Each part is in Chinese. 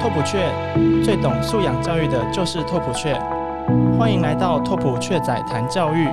拓普雀最懂素养教育的就是拓普雀，欢迎来到拓普雀仔谈教育。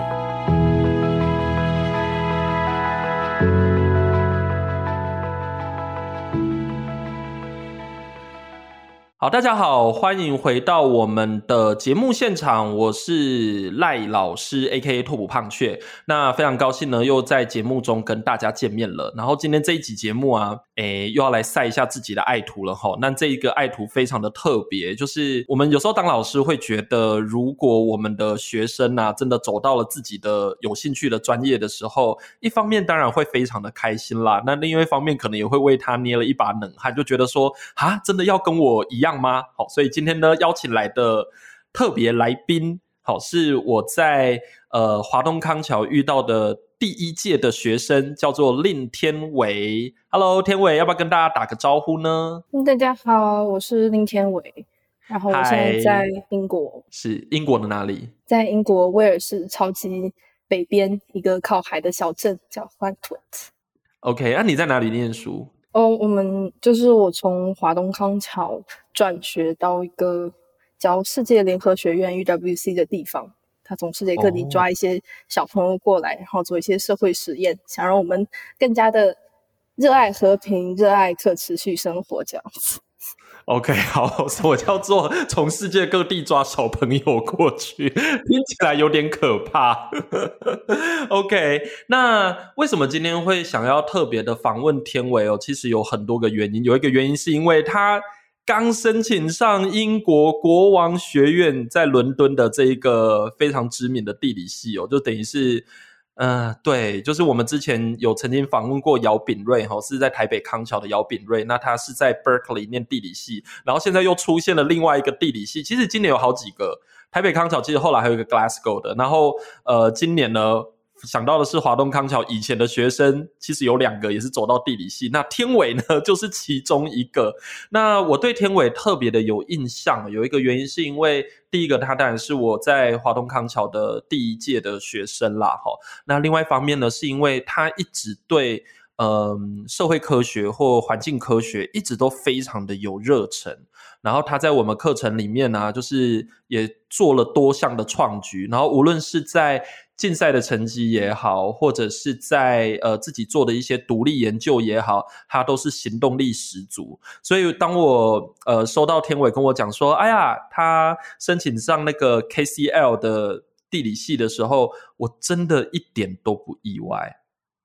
好，大家好，欢迎回到我们的节目现场，我是赖老师，A.K.A. 拓普胖雀。那非常高兴呢，又在节目中跟大家见面了。然后今天这一集节目啊，诶，又要来晒一下自己的爱徒了哈。那这一个爱徒非常的特别，就是我们有时候当老师会觉得，如果我们的学生啊，真的走到了自己的有兴趣的专业的时候，一方面当然会非常的开心啦，那另外一方面可能也会为他捏了一把冷汗，就觉得说啊，真的要跟我一。样吗？好，所以今天呢，邀请来的特别来宾，好，是我在呃华东康桥遇到的第一届的学生，叫做令天伟。Hello，天伟，要不要跟大家打个招呼呢？大家好，我是令天伟，然后我现在在英国，是英国的哪里？在英国威尔士超级北边一个靠海的小镇，叫 f a n t w o t OK，那你在哪里念书？哦，我们就是我从华东康桥转学到一个叫世界联合学院 （UWC） 的地方，他从世界各地抓一些小朋友过来，然后做一些社会实验，想让我们更加的热爱和平、热爱可持续生活这样子。OK，好，我叫做从世界各地抓小朋友过去，听起来有点可怕。OK，那为什么今天会想要特别的访问天伟哦？其实有很多个原因，有一个原因是因为他刚申请上英国国王学院在伦敦的这一个非常知名的地理系哦，就等于是。嗯，对，就是我们之前有曾经访问过姚炳瑞哈，是在台北康桥的姚炳瑞，那他是在 Berkeley 念地理系，然后现在又出现了另外一个地理系，其实今年有好几个台北康桥，其实后来还有一个 Glasgow 的，然后呃，今年呢。想到的是华东康桥以前的学生，其实有两个也是走到地理系。那天伟呢，就是其中一个。那我对天伟特别的有印象，有一个原因是因为第一个，他当然是我在华东康桥的第一届的学生啦，哈。那另外一方面呢，是因为他一直对嗯社会科学或环境科学一直都非常的有热忱。然后他在我们课程里面呢，就是也做了多项的创举。然后无论是在竞赛的成绩也好，或者是在呃自己做的一些独立研究也好，他都是行动力十足。所以当我呃收到天伟跟我讲说，哎呀，他申请上那个 KCL 的地理系的时候，我真的一点都不意外，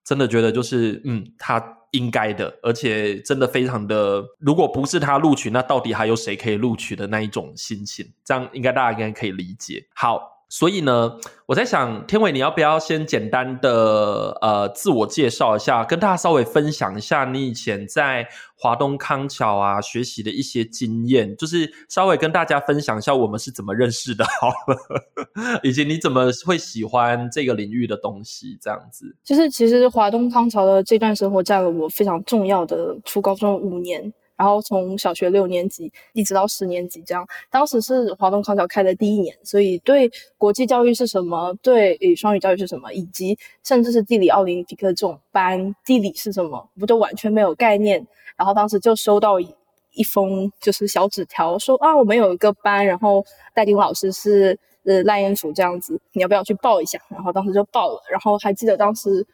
真的觉得就是嗯，他应该的，而且真的非常的，如果不是他录取，那到底还有谁可以录取的那一种心情？这样应该大家应该可以理解。好。所以呢，我在想，天伟，你要不要先简单的呃自我介绍一下，跟大家稍微分享一下你以前在华东康桥啊学习的一些经验，就是稍微跟大家分享一下我们是怎么认识的，好了，以及你怎么会喜欢这个领域的东西，这样子。就是其实华东康桥的这段生活占了我非常重要的初高中五年。然后从小学六年级一直到十年级这样，当时是华东康桥开的第一年，所以对国际教育是什么，对双语教育是什么，以及甚至是地理奥林匹克这种班，地理是什么，不就完全没有概念。然后当时就收到一封就是小纸条，说啊，我们有一个班，然后戴丁老师是呃赖彦祖这样子，你要不要去报一下？然后当时就报了，然后还记得当时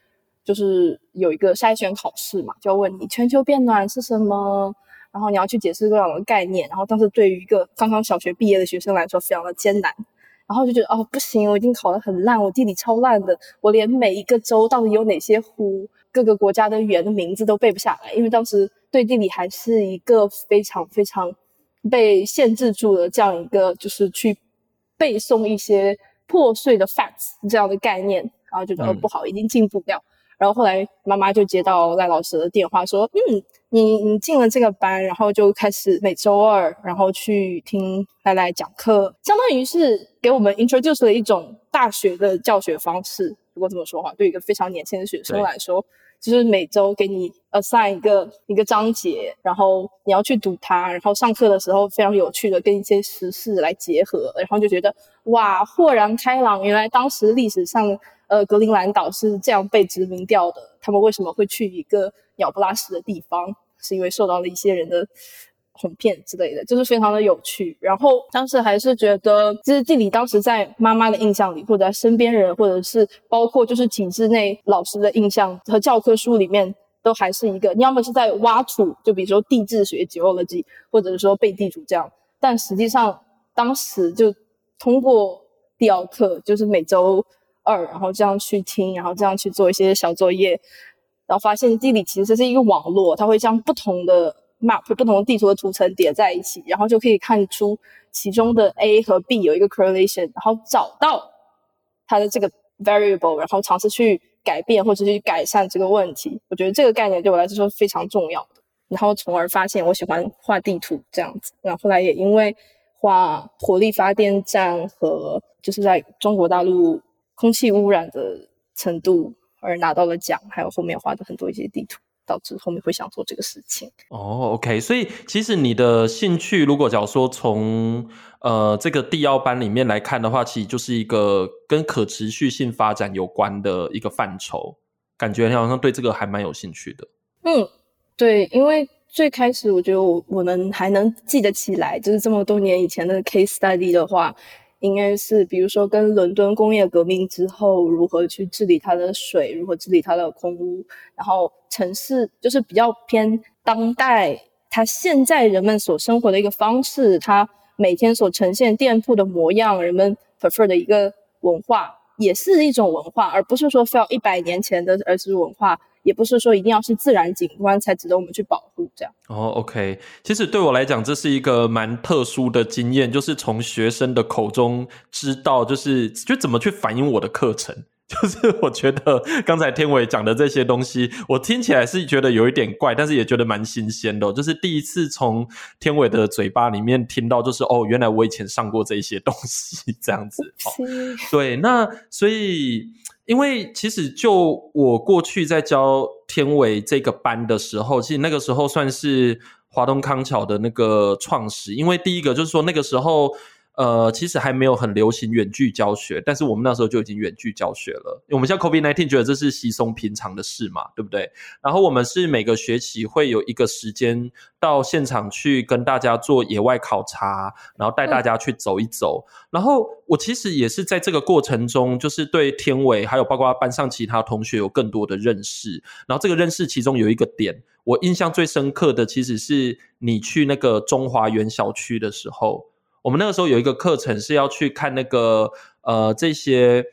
就是有一个筛选考试嘛，就要问你全球变暖是什么。然后你要去解释各种的概念，然后当时对于一个刚刚小学毕业的学生来说非常的艰难，然后就觉得哦不行，我已经考得很烂，我地理超烂的，我连每一个州到底有哪些湖，各个国家的语言的名字都背不下来，因为当时对地理还是一个非常非常被限制住的这样一个，就是去背诵一些破碎的 facts 这样的概念，然后就觉得不好，已经进步不了。然后后来妈妈就接到赖老师的电话，说：“嗯，你你进了这个班，然后就开始每周二，然后去听来来讲课，相当于是给我们 introduce 了一种大学的教学方式。如果这么说话，对一个非常年轻的学生来说，就是每周给你 assign 一个一个章节，然后你要去读它，然后上课的时候非常有趣的跟一些时事来结合，然后就觉得哇，豁然开朗，原来当时历史上。”呃，格陵兰岛是这样被殖民掉的。他们为什么会去一个鸟不拉屎的地方？是因为受到了一些人的哄骗之类的，就是非常的有趣。然后当时还是觉得，就是地理当时在妈妈的印象里，或者身边人，或者是包括就是体制内老师的印象和教科书里面，都还是一个，你要么是在挖土，就比如说地质学 （geology），或者是说背地主这样。但实际上当时就通过第二课，就是每周二，然后这样去听，然后这样去做一些小作业。然后发现地理其实是一个网络，它会将不同的 map、不同的地图的图层叠在一起，然后就可以看出其中的 A 和 B 有一个 correlation，然后找到它的这个 variable，然后尝试去改变或者去改善这个问题。我觉得这个概念对我来说是非常重要的。然后从而发现我喜欢画地图这样子。然后后来也因为画火力发电站和就是在中国大陆空气污染的程度。而拿到了奖，还有后面画的很多一些地图，导致后面会想做这个事情。哦，OK，所以其实你的兴趣，如果假如说从呃这个地奥班里面来看的话，其实就是一个跟可持续性发展有关的一个范畴，感觉你好像对这个还蛮有兴趣的。嗯，对，因为最开始我觉得我我能还能记得起来，就是这么多年以前的 case study 的话。应该是，比如说跟伦敦工业革命之后，如何去治理它的水，如何治理它的空污，然后城市就是比较偏当代，它现在人们所生活的一个方式，它每天所呈现店铺的模样，人们 prefer 的一个文化，也是一种文化，而不是说非要一百年前的儿时文化。也不是说一定要是自然景观才值得我们去保护，这样。哦，OK，其实对我来讲，这是一个蛮特殊的经验，就是从学生的口中知道，就是就怎么去反映我的课程。就是我觉得刚才天伟讲的这些东西，我听起来是觉得有一点怪，但是也觉得蛮新鲜的。就是第一次从天伟的嘴巴里面听到，就是哦，原来我以前上过这些东西，这样子。对，那所以。因为其实就我过去在教天伟这个班的时候，其实那个时候算是华东康桥的那个创始。因为第一个就是说那个时候。呃，其实还没有很流行远距教学，但是我们那时候就已经远距教学了。我们像 COVID nineteen 觉得这是稀松平常的事嘛，对不对？然后我们是每个学期会有一个时间到现场去跟大家做野外考察，然后带大家去走一走。然后我其实也是在这个过程中，就是对天伟还有包括班上其他同学有更多的认识。然后这个认识其中有一个点，我印象最深刻的，其实是你去那个中华园小区的时候。我们那个时候有一个课程是要去看那个呃这些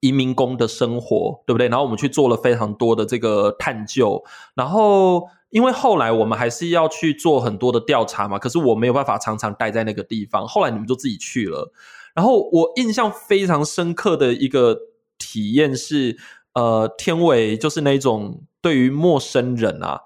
移民工的生活，对不对？然后我们去做了非常多的这个探究。然后因为后来我们还是要去做很多的调查嘛，可是我没有办法常常待在那个地方。后来你们就自己去了。然后我印象非常深刻的一个体验是，呃，天伟就是那种对于陌生人啊。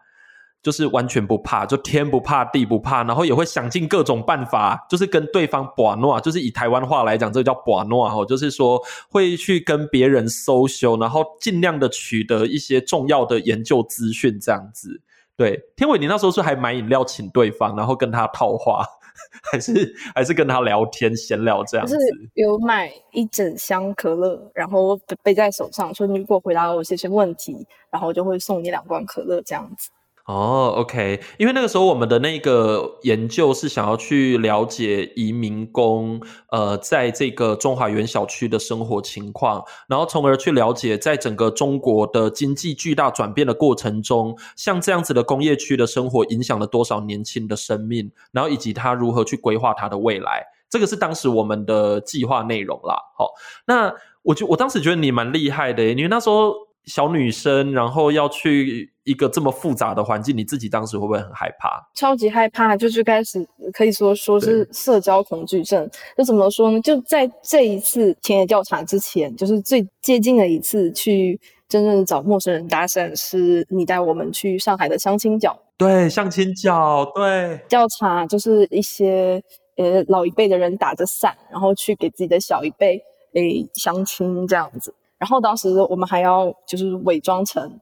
就是完全不怕，就天不怕地不怕，然后也会想尽各种办法，就是跟对方把诺，就是以台湾话来讲，这个叫把诺哈，就是说会去跟别人搜修，然后尽量的取得一些重要的研究资讯，这样子。对，天伟，你那时候是还买饮料请对方，然后跟他套话，还是还是跟他聊天闲聊这样子？有买一整箱可乐，然后背在手上，说你如果回答我这些问题，然后就会送你两罐可乐这样子。哦，OK，因为那个时候我们的那个研究是想要去了解移民工，呃，在这个中华园小区的生活情况，然后从而去了解在整个中国的经济巨大转变的过程中，像这样子的工业区的生活影响了多少年轻的生命，然后以及他如何去规划他的未来，这个是当时我们的计划内容啦。好，那我就我当时觉得你蛮厉害的，因为那时候小女生，然后要去。一个这么复杂的环境，你自己当时会不会很害怕？超级害怕，就是开始可以说说是社交恐惧症。就怎么说呢？就在这一次田野调查之前，就是最接近的一次去真正找陌生人搭讪，是你带我们去上海的相亲角。对，相亲角，对，调查就是一些呃老一辈的人打着伞，然后去给自己的小一辈诶相亲这样子。然后当时我们还要就是伪装成。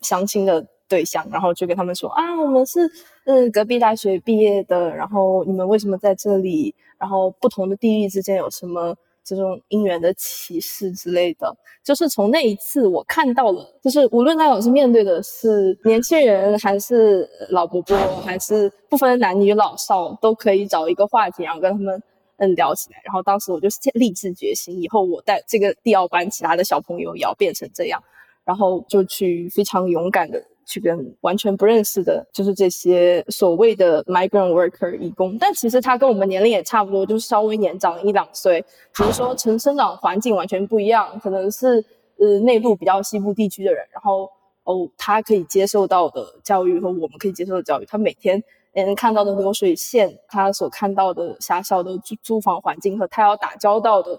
相亲的对象，然后就跟他们说啊，我们是嗯隔壁大学毕业的，然后你们为什么在这里？然后不同的地域之间有什么这种姻缘的启示之类的，就是从那一次我看到了，就是无论那老师面对的是年轻人还是老伯伯，还是不分男女老少，都可以找一个话题，然后跟他们嗯聊起来。然后当时我就立志决心，以后我带这个第二班其他的小朋友也要变成这样，然后就去非常勇敢的。去跟完全不认识的，就是这些所谓的 migrant worker 义工，但其实他跟我们年龄也差不多，就是稍微年长一两岁。比如说，成生长环境完全不一样，可能是呃内陆比较西部地区的人，然后哦，他可以接受到的教育和我们可以接受的教育，他每天能看到的流水线，他所看到的狭小的租租房环境和他要打交道的。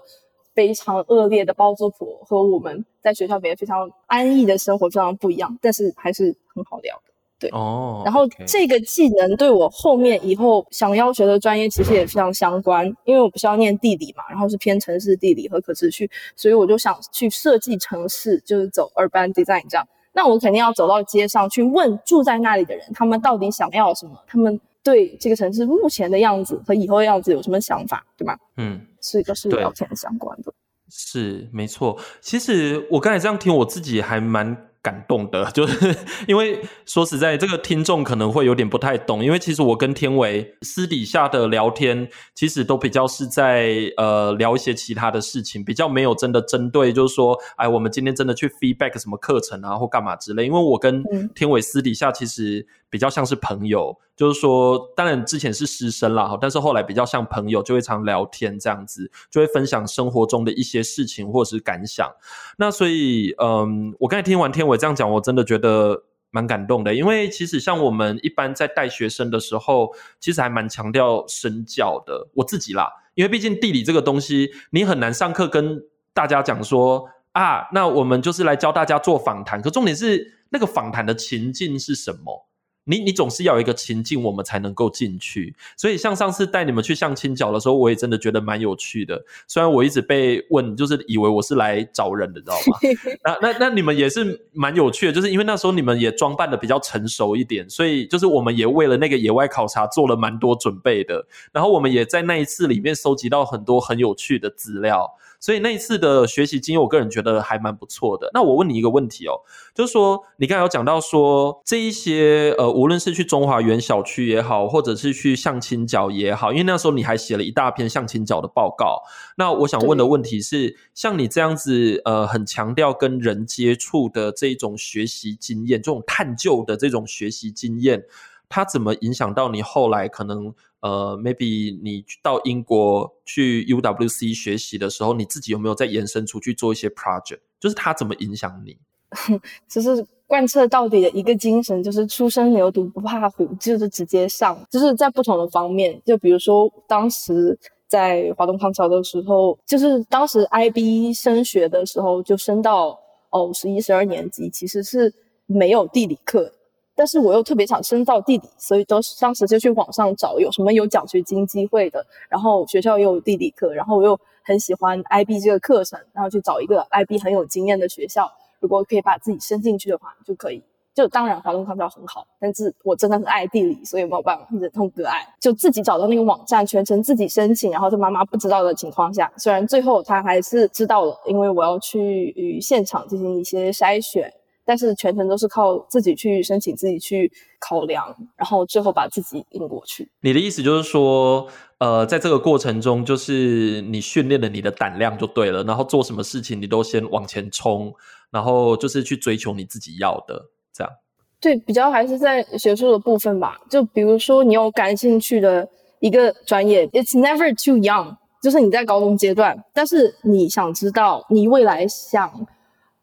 非常恶劣的包租婆和我们在学校里面非常安逸的生活非常不一样，但是还是很好聊的。对哦，然后这个技能对我后面以后想要学的专业其实也非常相关，因为我不是要念地理嘛，然后是偏城市地理和可持续，所以我就想去设计城市，就是走 urban design 这样。那我肯定要走到街上去问住在那里的人，他们到底想要什么，他们对这个城市目前的样子和以后的样子有什么想法，对吗？嗯。是都是聊天相关的，是没错。其实我刚才这样听，我自己还蛮。感动的，就是因为说实在，这个听众可能会有点不太懂，因为其实我跟天伟私底下的聊天，其实都比较是在呃聊一些其他的事情，比较没有真的针对，就是说，哎，我们今天真的去 feedback 什么课程啊，或干嘛之类。因为我跟天伟私底下其实比较像是朋友，就是说，当然之前是师生啦，但是后来比较像朋友，就会常聊天这样子，就会分享生活中的一些事情或者是感想。那所以，嗯，我刚才听完天伟。这样讲，我真的觉得蛮感动的，因为其实像我们一般在带学生的时候，其实还蛮强调身教的。我自己啦，因为毕竟地理这个东西，你很难上课跟大家讲说啊，那我们就是来教大家做访谈。可重点是，那个访谈的情境是什么？你你总是要有一个情境，我们才能够进去。所以像上次带你们去相亲角的时候，我也真的觉得蛮有趣的。虽然我一直被问，就是以为我是来找人的，知道吗？那那那你们也是蛮有趣的，就是因为那时候你们也装扮的比较成熟一点，所以就是我们也为了那个野外考察做了蛮多准备的。然后我们也在那一次里面收集到很多很有趣的资料。所以那一次的学习经验，我个人觉得还蛮不错的。那我问你一个问题哦，就是说你刚才有讲到说这一些呃，无论是去中华园小区也好，或者是去相亲角也好，因为那时候你还写了一大篇相亲角的报告。那我想问的问题是，像你这样子呃，很强调跟人接触的这种学习经验，这种探究的这种学习经验，它怎么影响到你后来可能？呃，maybe 你到英国去 UWC 学习的时候，你自己有没有再延伸出去做一些 project？就是它怎么影响你？就是贯彻到底的一个精神，就是初生牛犊不怕虎，就是直接上，就是在不同的方面。就比如说，当时在华东康桥的时候，就是当时 IB 升学的时候，就升到哦十一、十二年级，其实是没有地理课。但是我又特别想深造地理，所以都当时就去网上找有什么有奖学金机会的，然后学校又有地理课，然后我又很喜欢 IB 这个课程，然后去找一个 IB 很有经验的学校，如果可以把自己升进去的话，就可以。就当然华东康桥很好，但是我真的很爱地理，所以没有办法忍痛割爱，就自己找到那个网站，全程自己申请，然后在妈妈不知道的情况下，虽然最后她还是知道了，因为我要去与现场进行一些筛选。但是全程都是靠自己去申请，自己去考量，然后最后把自己引过去。你的意思就是说，呃，在这个过程中，就是你训练了你的胆量就对了，然后做什么事情你都先往前冲，然后就是去追求你自己要的，这样。对，比较还是在学术的部分吧。就比如说你有感兴趣的一个专业，It's never too young，就是你在高中阶段，但是你想知道你未来想。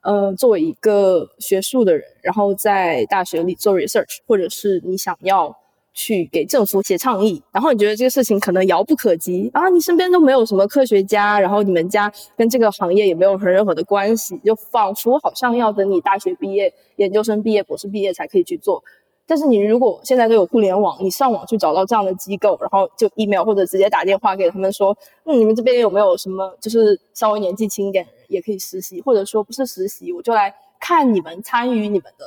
呃，作为一个学术的人，然后在大学里做 research，或者是你想要去给政府写倡议，然后你觉得这个事情可能遥不可及啊，你身边都没有什么科学家，然后你们家跟这个行业也没有任何的关系，就仿佛好像要等你大学毕业、研究生毕业、博士毕业才可以去做。但是你如果现在都有互联网，你上网去找到这样的机构，然后就 email 或者直接打电话给他们说，嗯，你们这边有没有什么就是稍微年纪轻一点的人也可以实习，或者说不是实习，我就来看你们参与你们的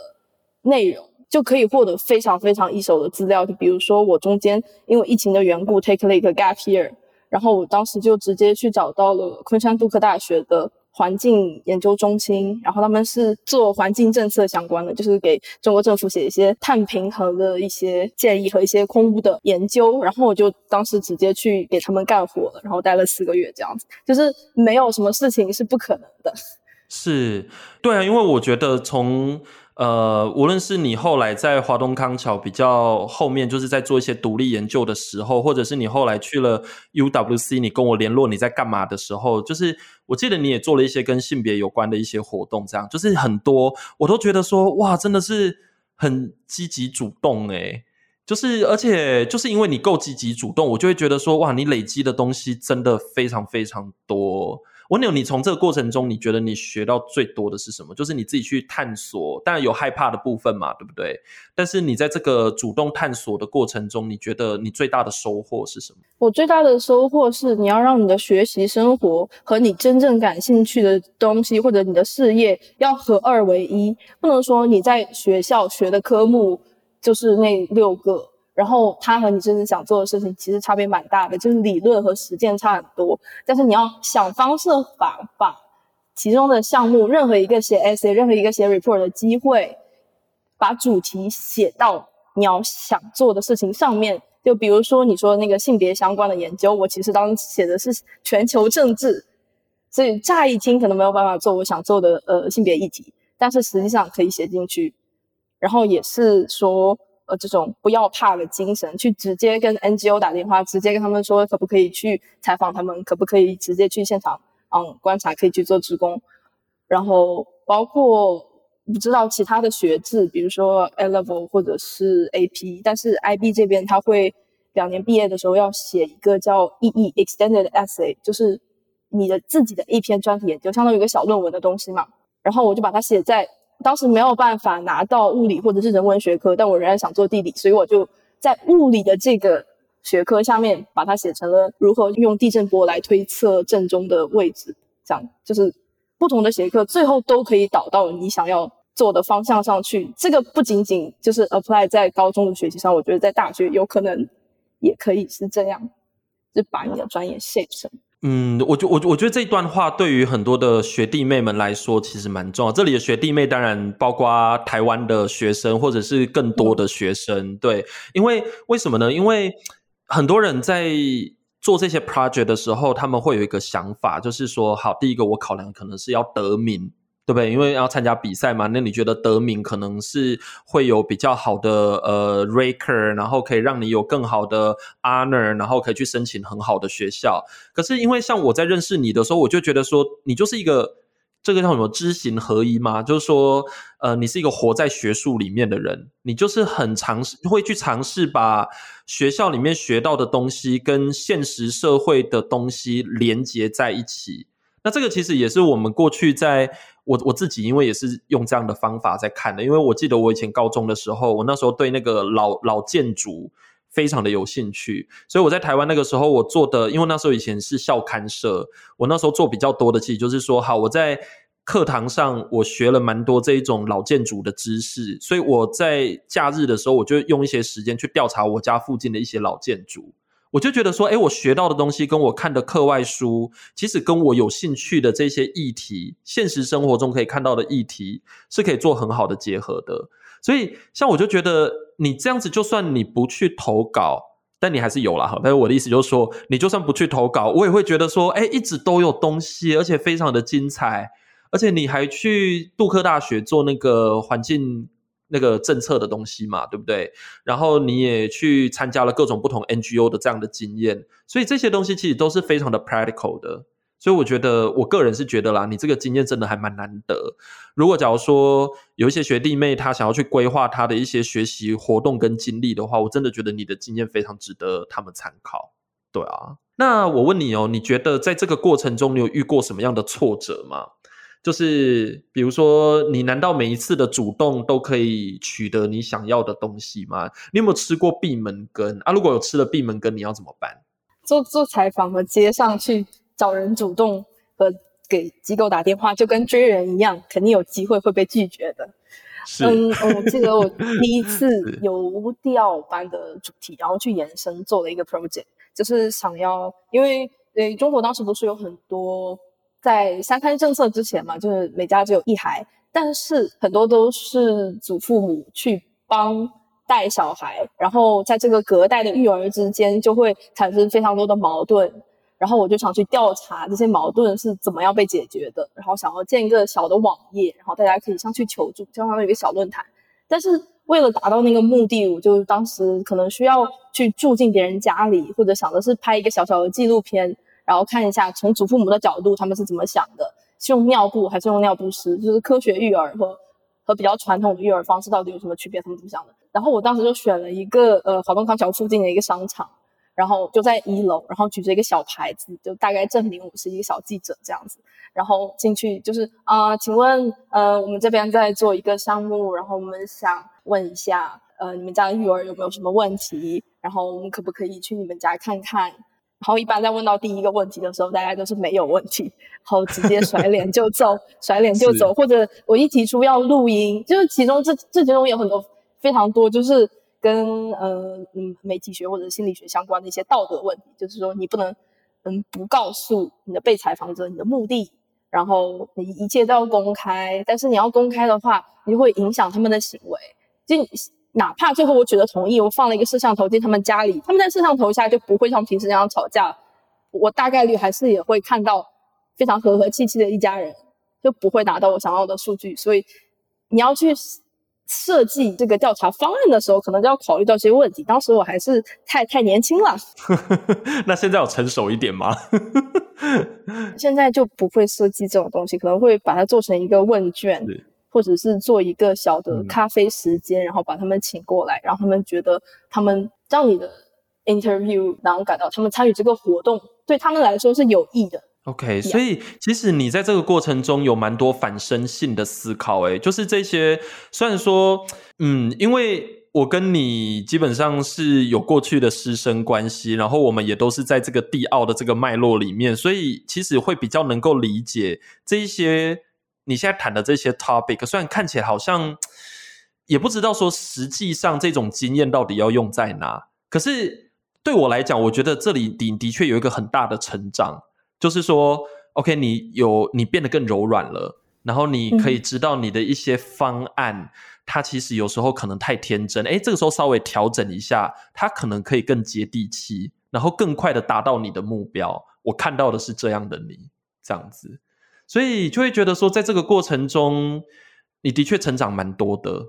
内容，就可以获得非常非常一手的资料。就比如说我中间因为疫情的缘故 take like gap year，然后我当时就直接去找到了昆山杜克大学的。环境研究中心，然后他们是做环境政策相关的，就是给中国政府写一些碳平衡的一些建议和一些空污的研究。然后我就当时直接去给他们干活了，然后待了四个月这样子，就是没有什么事情是不可能的。是，对啊，因为我觉得从。呃，无论是你后来在华东康桥比较后面，就是在做一些独立研究的时候，或者是你后来去了 UWC，你跟我联络你在干嘛的时候，就是我记得你也做了一些跟性别有关的一些活动，这样就是很多我都觉得说哇，真的是很积极主动诶。就是而且就是因为你够积极主动，我就会觉得说哇，你累积的东西真的非常非常多。我牛，你从这个过程中，你觉得你学到最多的是什么？就是你自己去探索，当然有害怕的部分嘛，对不对？但是你在这个主动探索的过程中，你觉得你最大的收获是什么？我最大的收获是，你要让你的学习生活和你真正感兴趣的东西，或者你的事业要合二为一，不能说你在学校学的科目就是那六个。然后他和你真正想做的事情其实差别蛮大的，就是理论和实践差很多。但是你要想方设法把其中的项目，任何一个写 essay、任何一个写 report 的机会，把主题写到你要想做的事情上面。就比如说你说那个性别相关的研究，我其实当时写的是全球政治，所以乍一听可能没有办法做我想做的呃性别议题，但是实际上可以写进去。然后也是说。呃，这种不要怕的精神，去直接跟 NGO 打电话，直接跟他们说可不可以去采访他们，可不可以直接去现场，嗯，观察，可以去做职工。然后包括不知道其他的学制，比如说 A Level 或者是 AP，但是 IB 这边他会两年毕业的时候要写一个叫 EE Extended Essay，就是你的自己的一篇专题研究，相当于一个小论文的东西嘛。然后我就把它写在。当时没有办法拿到物理或者是人文学科，但我仍然想做地理，所以我就在物理的这个学科下面把它写成了如何用地震波来推测震中的位置。这样就是不同的学科最后都可以导到你想要做的方向上去。这个不仅仅就是 apply 在高中的学习上，我觉得在大学有可能也可以是这样，就把你的专业 shape 成。嗯，我觉我我觉得这段话对于很多的学弟妹们来说，其实蛮重要。这里的学弟妹当然包括台湾的学生，或者是更多的学生。对，因为为什么呢？因为很多人在做这些 project 的时候，他们会有一个想法，就是说，好，第一个我考量可能是要得名。对不对？因为要参加比赛嘛，那你觉得得名可能是会有比较好的呃 raker，然后可以让你有更好的 honor，然后可以去申请很好的学校。可是因为像我在认识你的时候，我就觉得说你就是一个这个叫什么知行合一吗？就是说呃，你是一个活在学术里面的人，你就是很尝试会去尝试把学校里面学到的东西跟现实社会的东西连接在一起。那这个其实也是我们过去在。我我自己因为也是用这样的方法在看的，因为我记得我以前高中的时候，我那时候对那个老老建筑非常的有兴趣，所以我在台湾那个时候我做的，因为那时候以前是校刊社，我那时候做比较多的，其实就是说，好，我在课堂上我学了蛮多这一种老建筑的知识，所以我在假日的时候，我就用一些时间去调查我家附近的一些老建筑。我就觉得说，哎，我学到的东西跟我看的课外书，其实跟我有兴趣的这些议题，现实生活中可以看到的议题，是可以做很好的结合的。所以，像我就觉得你这样子，就算你不去投稿，但你还是有了哈。但是我的意思就是说，你就算不去投稿，我也会觉得说，哎，一直都有东西，而且非常的精彩，而且你还去杜克大学做那个环境。那个政策的东西嘛，对不对？然后你也去参加了各种不同 NGO 的这样的经验，所以这些东西其实都是非常的 practical 的。所以我觉得，我个人是觉得啦，你这个经验真的还蛮难得。如果假如说有一些学弟妹他想要去规划他的一些学习活动跟经历的话，我真的觉得你的经验非常值得他们参考。对啊，那我问你哦，你觉得在这个过程中，你有遇过什么样的挫折吗？就是比如说，你难道每一次的主动都可以取得你想要的东西吗？你有没有吃过闭门羹啊？如果有吃了闭门羹，你要怎么办？做做采访和接上去找人主动和给机构打电话，就跟追人一样，肯定有机会会被拒绝的。嗯，我记得我 第一次游调班的主题，然后去延伸做了一个 project。就是想要，因为呃，中国当时不是有很多在三胎政策之前嘛，就是每家只有一孩，但是很多都是祖父母去帮带小孩，然后在这个隔代的育儿之间就会产生非常多的矛盾。然后我就想去调查这些矛盾是怎么样被解决的，然后想要建一个小的网页，然后大家可以上去求助，相当于一个小论坛。但是为了达到那个目的，我就当时可能需要去住进别人家里，或者想的是拍一个小小的纪录片，然后看一下从祖父母的角度他们是怎么想的，是用尿布还是用尿不湿，就是科学育儿和和比较传统的育儿方式到底有什么区别，他们怎么想的。然后我当时就选了一个呃华东康桥附近的一个商场。然后就在一楼，然后举着一个小牌子，就大概证明我是一个小记者这样子。然后进去就是啊，请问呃，我们这边在做一个项目，然后我们想问一下，呃，你们家的育儿有没有什么问题？然后我们可不可以去你们家看看？然后一般在问到第一个问题的时候，大家都是没有问题，然后直接甩脸就走，甩脸就走。或者我一提出要录音，就是其中这这其中有很多非常多，就是。跟呃嗯媒体学或者心理学相关的一些道德问题，就是说你不能嗯不告诉你的被采访者你的目的，然后你一切都要公开，但是你要公开的话，你会影响他们的行为。就哪怕最后我取得同意，我放了一个摄像头进他们家里，他们在摄像头下就不会像平时那样吵架，我大概率还是也会看到非常和和气气的一家人，就不会拿到我想要的数据。所以你要去。设计这个调查方案的时候，可能就要考虑到这些问题。当时我还是太太年轻了。那现在有成熟一点吗？现在就不会设计这种东西，可能会把它做成一个问卷，或者是做一个小的咖啡时间，然后把他们请过来，让他们觉得他们让你的 interview 然后感到他们参与这个活动对他们来说是有益的。OK，所以其实你在这个过程中有蛮多反身性的思考，诶，就是这些虽然说，嗯，因为我跟你基本上是有过去的师生关系，然后我们也都是在这个地奥的这个脉络里面，所以其实会比较能够理解这一些你现在谈的这些 topic，虽然看起来好像也不知道说实际上这种经验到底要用在哪，可是对我来讲，我觉得这里的的确有一个很大的成长。就是说，OK，你有你变得更柔软了，然后你可以知道你的一些方案，它其实有时候可能太天真，哎，这个时候稍微调整一下，它可能可以更接地气，然后更快的达到你的目标。我看到的是这样的你，这样子，所以就会觉得说，在这个过程中，你的确成长蛮多的，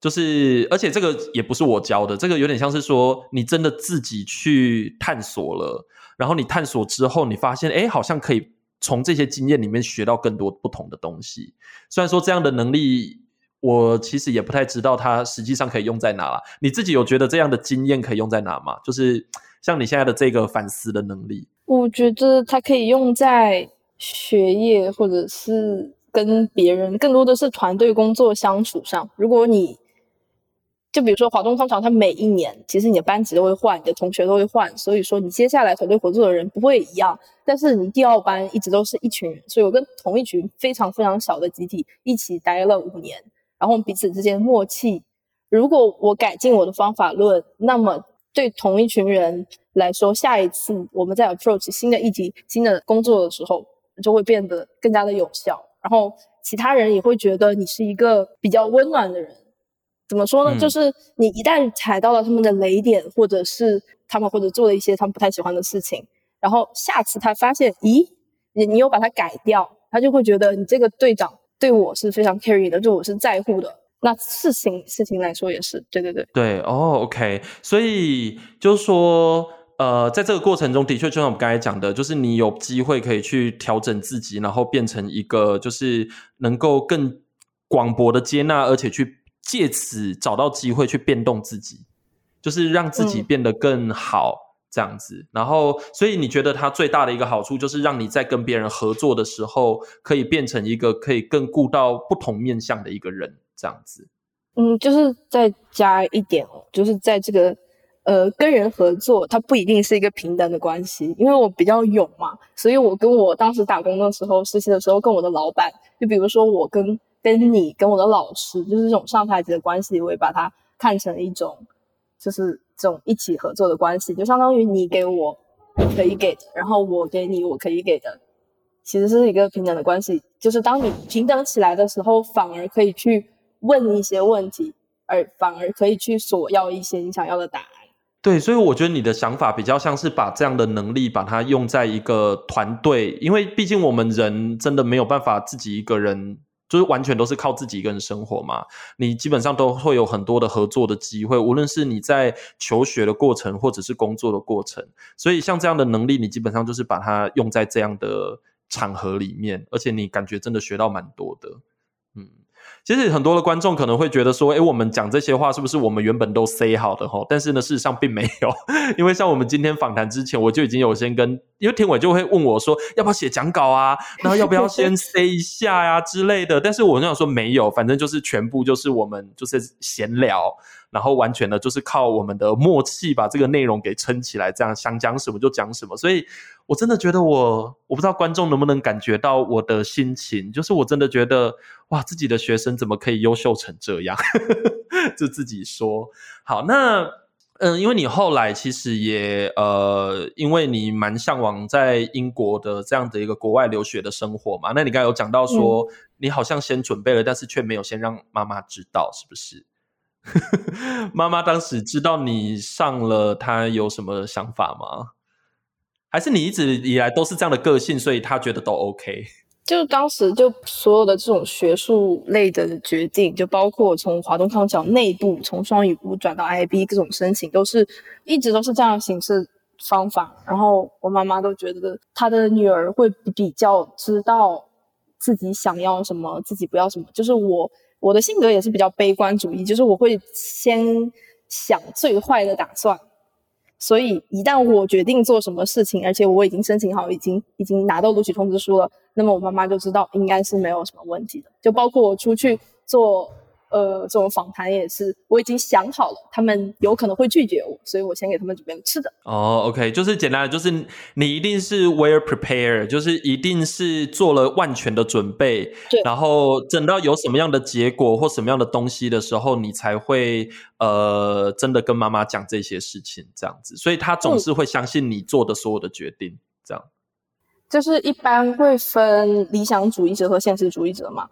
就是而且这个也不是我教的，这个有点像是说你真的自己去探索了。然后你探索之后，你发现，哎，好像可以从这些经验里面学到更多不同的东西。虽然说这样的能力，我其实也不太知道它实际上可以用在哪了。你自己有觉得这样的经验可以用在哪吗？就是像你现在的这个反思的能力，我觉得它可以用在学业，或者是跟别人，更多的是团队工作相处上。如果你就比如说华东方桥，它每一年其实你的班级都会换，你的同学都会换，所以说你接下来团队合作的人不会一样。但是你第二班一直都是一群人，所以我跟同一群非常非常小的集体一起待了五年，然后彼此之间默契。如果我改进我的方法论，那么对同一群人来说，下一次我们在 approach 新的议题、新的工作的时候，就会变得更加的有效。然后其他人也会觉得你是一个比较温暖的人。怎么说呢？就是你一旦踩到了他们的雷点，或者是他们或者做了一些他们不太喜欢的事情，然后下次他发现，咦，你你又把它改掉，他就会觉得你这个队长对我是非常 carry 的，就我是在乎的。那事情事情来说也是，对对对对哦，OK。所以就是说，呃，在这个过程中的确，就像我们刚才讲的，就是你有机会可以去调整自己，然后变成一个就是能够更广博的接纳，而且去。借此找到机会去变动自己，就是让自己变得更好这样子。然后，所以你觉得它最大的一个好处，就是让你在跟别人合作的时候，可以变成一个可以更顾到不同面向的一个人这样子。嗯，就是再加一点哦，就是在这个呃跟人合作，它不一定是一个平等的关系。因为我比较勇嘛，所以我跟我当时打工的时候，实习的时候，跟我的老板，就比如说我跟。跟你跟我的老师，就是这种上台级的关系，我也把它看成一种，就是这种一起合作的关系，就相当于你给我可以给的，然后我给你我可以给的，其实是一个平等的关系。就是当你平等起来的时候，反而可以去问一些问题，而反而可以去索要一些你想要的答案。对，所以我觉得你的想法比较像是把这样的能力把它用在一个团队，因为毕竟我们人真的没有办法自己一个人。就是完全都是靠自己一个人生活嘛，你基本上都会有很多的合作的机会，无论是你在求学的过程，或者是工作的过程。所以像这样的能力，你基本上就是把它用在这样的场合里面，而且你感觉真的学到蛮多的，其实很多的观众可能会觉得说，哎，我们讲这些话是不是我们原本都 say 好的哈？但是呢，事实上并没有，因为像我们今天访谈之前，我就已经有先跟，因为天伟就会问我说，要不要写讲稿啊？然后要不要先 say 一下呀之类的？但是我就想说没有，反正就是全部就是我们就是闲聊。然后完全的就是靠我们的默契把这个内容给撑起来，这样想讲什么就讲什么。所以我真的觉得我我不知道观众能不能感觉到我的心情，就是我真的觉得哇，自己的学生怎么可以优秀成这样？就自己说好。那嗯，因为你后来其实也呃，因为你蛮向往在英国的这样的一个国外留学的生活嘛。那你刚才有讲到说，你好像先准备了，但是却没有先让妈妈知道，是不是？妈妈当时知道你上了，她有什么想法吗？还是你一直以来都是这样的个性，所以她觉得都 OK？就当时就所有的这种学术类的决定，就包括从华东康桥内部从双语部转到 IB 各种申请，都是一直都是这样的形式方法。然后我妈妈都觉得她的女儿会比较知道自己想要什么，自己不要什么。就是我。我的性格也是比较悲观主义，就是我会先想最坏的打算，所以一旦我决定做什么事情，而且我已经申请好，已经已经拿到录取通知书了，那么我妈妈就知道应该是没有什么问题的，就包括我出去做。呃，这种访谈也是，我已经想好了，他们有可能会拒绝我，所以我先给他们准备吃的。哦，OK，就是简单的，就是你一定是 well prepared，就是一定是做了万全的准备，对。然后等到有什么样的结果或什么样的东西的时候，你才会呃真的跟妈妈讲这些事情，这样子。所以他总是会相信你做的所有的决定，这样。就是一般会分理想主义者和现实主义者嘛？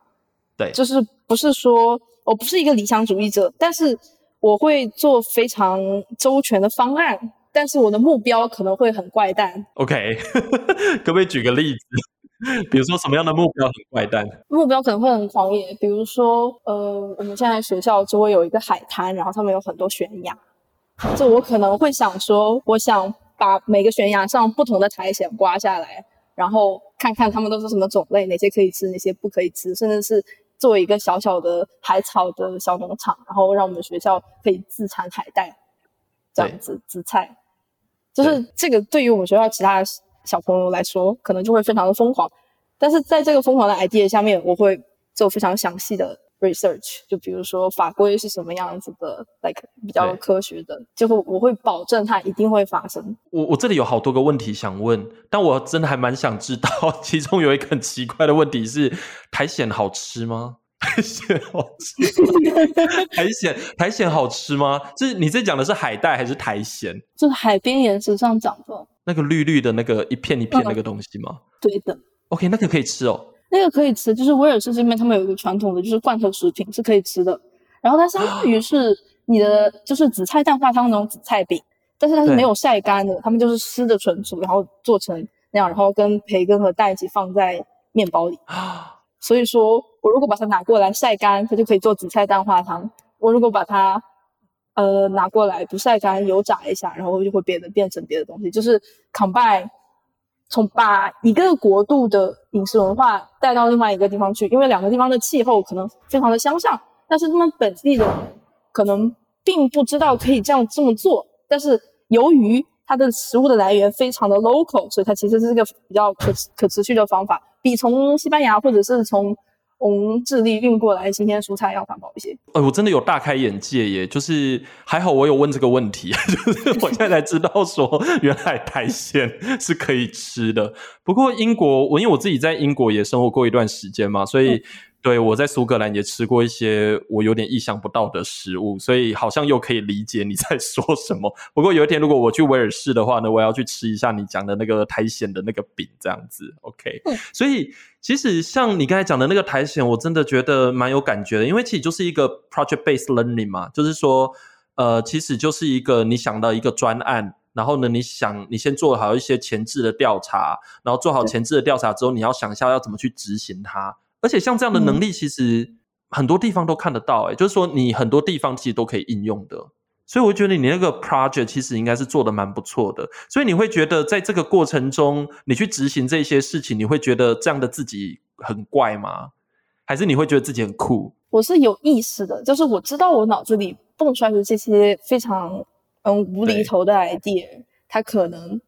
对，就是不是说。我不是一个理想主义者，但是我会做非常周全的方案，但是我的目标可能会很怪诞。OK，可不可以举个例子？比如说什么样的目标很怪诞？目标可能会很狂野，比如说，呃，我们现在学校周围有一个海滩，然后上面有很多悬崖，这我可能会想说，我想把每个悬崖上不同的苔藓刮下来，然后看看它们都是什么种类，哪些可以吃，哪些不可以吃，甚至是。做一个小小的海草的小农场，然后让我们学校可以自产海带，这样子紫菜，就是这个对于我们学校其他小朋友来说，可能就会非常的疯狂。但是在这个疯狂的 idea 下面，我会做非常详细的 research，就比如说法规是什么样子的，like 比较科学的，就会我会保证它一定会发生。我我这里有好多个问题想问，但我真的还蛮想知道，其中有一个很奇怪的问题是。苔藓好吃吗？苔藓好吃？苔藓苔藓好吃吗？就是你这讲的是海带还是苔藓？就是海边岩石上长的那个绿绿的那个一片一片那个东西吗？对的。OK，那个可以吃哦。那个可以吃，就是威尔士这边他们有一个传统的，就是罐头食品是可以吃的。然后它相当于是你的就是紫菜蛋花汤那种紫菜饼，但是它是没有晒干的，他们就是湿的存储，然后做成那样，然后跟培根和蛋一起放在面包里啊。所以说，我如果把它拿过来晒干，它就可以做紫菜蛋花汤。我如果把它，呃，拿过来不晒干，油炸一下，然后就会变得变成别的东西。就是 combine，从把一个国度的饮食文化带到另外一个地方去，因为两个地方的气候可能非常的相像，但是他们本地的可能并不知道可以这样这么做。但是由于它的食物的来源非常的 local，所以它其实是一个比较可可持续的方法。比从西班牙或者是从从智利运过来新鲜蔬菜要环保一些。呃，我真的有大开眼界耶！就是还好我有问这个问题，就是我现在才知道说原来苔藓是可以吃的。不过英国，我因为我自己在英国也生活过一段时间嘛，所以对我在苏格兰也吃过一些我有点意想不到的食物，所以好像又可以理解你在 说什么。不过有一天如果我去威尔士的话呢，我要去吃一下你讲的那个苔藓的那个饼，这样子。OK，所以其实像你刚才讲的那个苔藓，我真的觉得蛮有感觉的，因为其实就是一个 project based learning 嘛，就是说，呃，其实就是一个你想到一个专案。然后呢？你想，你先做好一些前置的调查，然后做好前置的调查之后，你要想一下要怎么去执行它。而且像这样的能力，其实很多地方都看得到。哎，就是说你很多地方其实都可以应用的。所以我觉得你那个 project 其实应该是做的蛮不错的。所以你会觉得在这个过程中，你去执行这些事情，你会觉得这样的自己很怪吗？还是你会觉得自己很酷？我是有意识的，就是我知道我脑子里蹦出来的这些非常。嗯，无厘头的 idea，它可能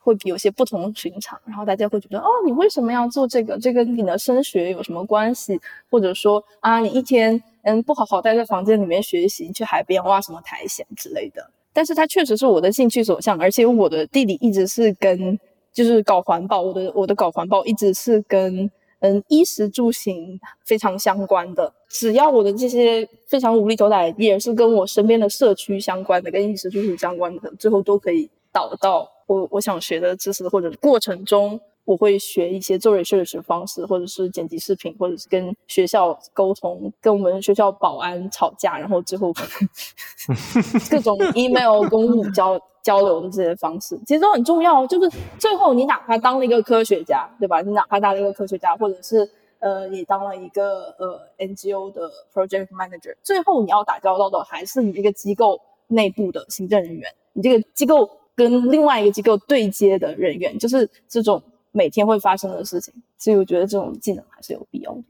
会有些不同寻常，然后大家会觉得，哦，你为什么要做这个？这跟你的升学有什么关系？或者说，啊，你一天嗯不好好待在房间里面学习，去海边挖什么苔藓之类的。但是它确实是我的兴趣所向，而且我的地理一直是跟就是搞环保，我的我的搞环保一直是跟。嗯，衣食住行非常相关的，只要我的这些非常无厘头的也是跟我身边的社区相关的，跟衣食住行相关的，最后都可以导到我我想学的知识或者过程中。我会学一些做 research 方式，或者是剪辑视频，或者是跟学校沟通，跟我们学校保安吵架，然后最后 各种 email 公务交交流的这些方式，其实都很重要。就是最后你哪怕当了一个科学家，对吧？你哪怕当了一个科学家，或者是呃，你当了一个呃 NGO 的 project manager，最后你要打交道的还是你这个机构内部的行政人员，你这个机构跟另外一个机构对接的人员，就是这种。每天会发生的事情，所以我觉得这种技能还是有必要的。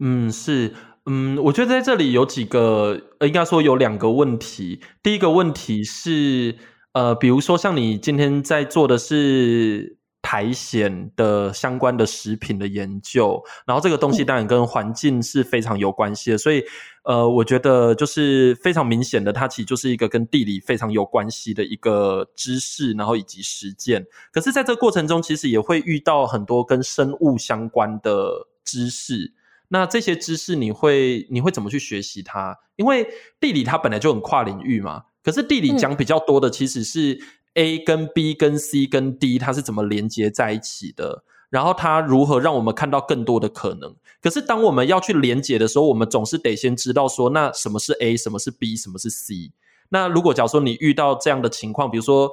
嗯，是，嗯，我觉得在这里有几个，应该说有两个问题。第一个问题是，呃，比如说像你今天在做的是。苔藓的相关的食品的研究，然后这个东西当然跟环境是非常有关系的，所以呃，我觉得就是非常明显的，它其实就是一个跟地理非常有关系的一个知识，然后以及实践。可是，在这个过程中，其实也会遇到很多跟生物相关的知识。那这些知识，你会你会怎么去学习它？因为地理它本来就很跨领域嘛。可是地理讲比较多的，其实是。A 跟 B 跟 C 跟 D 它是怎么连接在一起的？然后它如何让我们看到更多的可能？可是当我们要去连接的时候，我们总是得先知道说，那什么是 A，什么是 B，什么是 C？那如果假如说你遇到这样的情况，比如说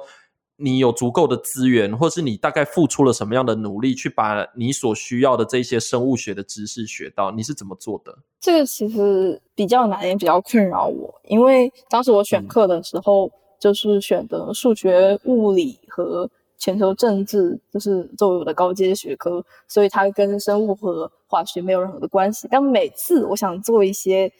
你有足够的资源，或是你大概付出了什么样的努力去把你所需要的这些生物学的知识学到，你是怎么做的？这个其实比较难，也比较困扰我，因为当时我选课的时候。就是选择数学、物理和全球政治，就是作为我的高阶学科，所以它跟生物和化学没有任何的关系。但每次我想做一些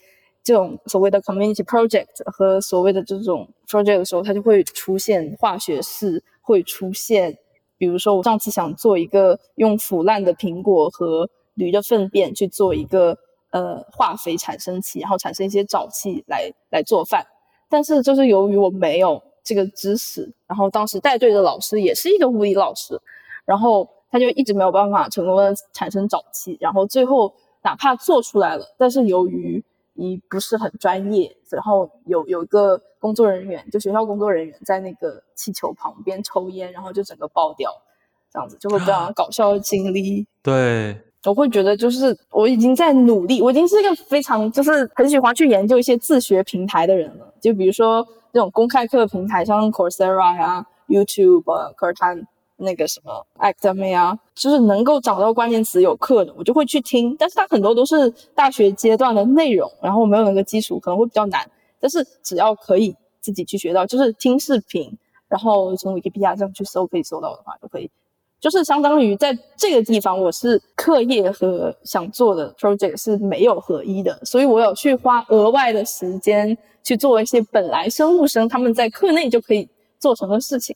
这种所谓的 community project 和所谓的这种 project 的时候，它就会出现化学式，会出现，比如说我上次想做一个用腐烂的苹果和驴的粪便去做一个呃化肥产生器，然后产生一些沼气来来做饭。但是就是由于我没有这个知识，然后当时带队的老师也是一个物理老师，然后他就一直没有办法成功的产生沼气，然后最后哪怕做出来了，但是由于你不是很专业，然后有有一个工作人员，就学校工作人员在那个气球旁边抽烟，然后就整个爆掉，这样子就会非常 搞笑的经历。对。我会觉得，就是我已经在努力，我已经是一个非常就是很喜欢去研究一些自学平台的人了。就比如说这种公开课平台，像 Coursera 啊、YouTube 啊、课堂那个什么 Academy 啊，就是能够找到关键词有课的，我就会去听。但是它很多都是大学阶段的内容，然后没有那个基础，可能会比较难。但是只要可以自己去学到，就是听视频，然后从 Wikipedia 上去搜，可以搜到的话，就可以。就是相当于在这个地方，我是课业和想做的 project 是没有合一的，所以我有去花额外的时间去做一些本来生物生他们在课内就可以做成的事情，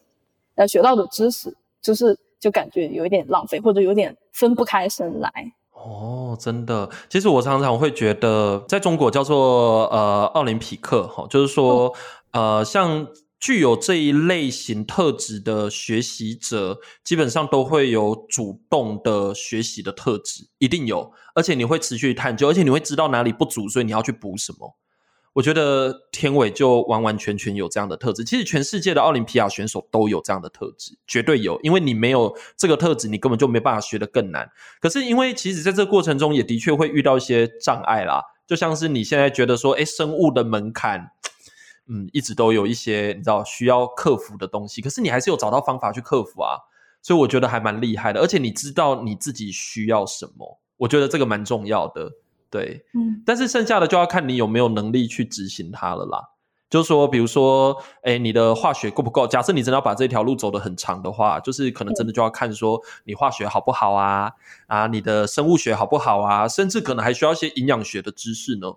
呃，学到的知识，就是就感觉有一点浪费，或者有点分不开身来。哦，真的，其实我常常会觉得，在中国叫做呃奥林匹克哈，就是说呃像。具有这一类型特质的学习者，基本上都会有主动的学习的特质，一定有，而且你会持续探究，而且你会知道哪里不足，所以你要去补什么。我觉得天伟就完完全全有这样的特质。其实全世界的奥林匹亚选手都有这样的特质，绝对有。因为你没有这个特质，你根本就没办法学得更难。可是因为其实在这过程中，也的确会遇到一些障碍啦。就像是你现在觉得说，哎，生物的门槛，嗯，一直都有一些你知道需要克服的东西。可是你还是有找到方法去克服啊。所以我觉得还蛮厉害的。而且你知道你自己需要什么，我觉得这个蛮重要的。对，嗯，但是剩下的就要看你有没有能力去执行它了啦。就是说，比如说，哎，你的化学够不够？假设你真的要把这条路走得很长的话，就是可能真的就要看说你化学好不好啊，啊，你的生物学好不好啊，甚至可能还需要一些营养学的知识呢，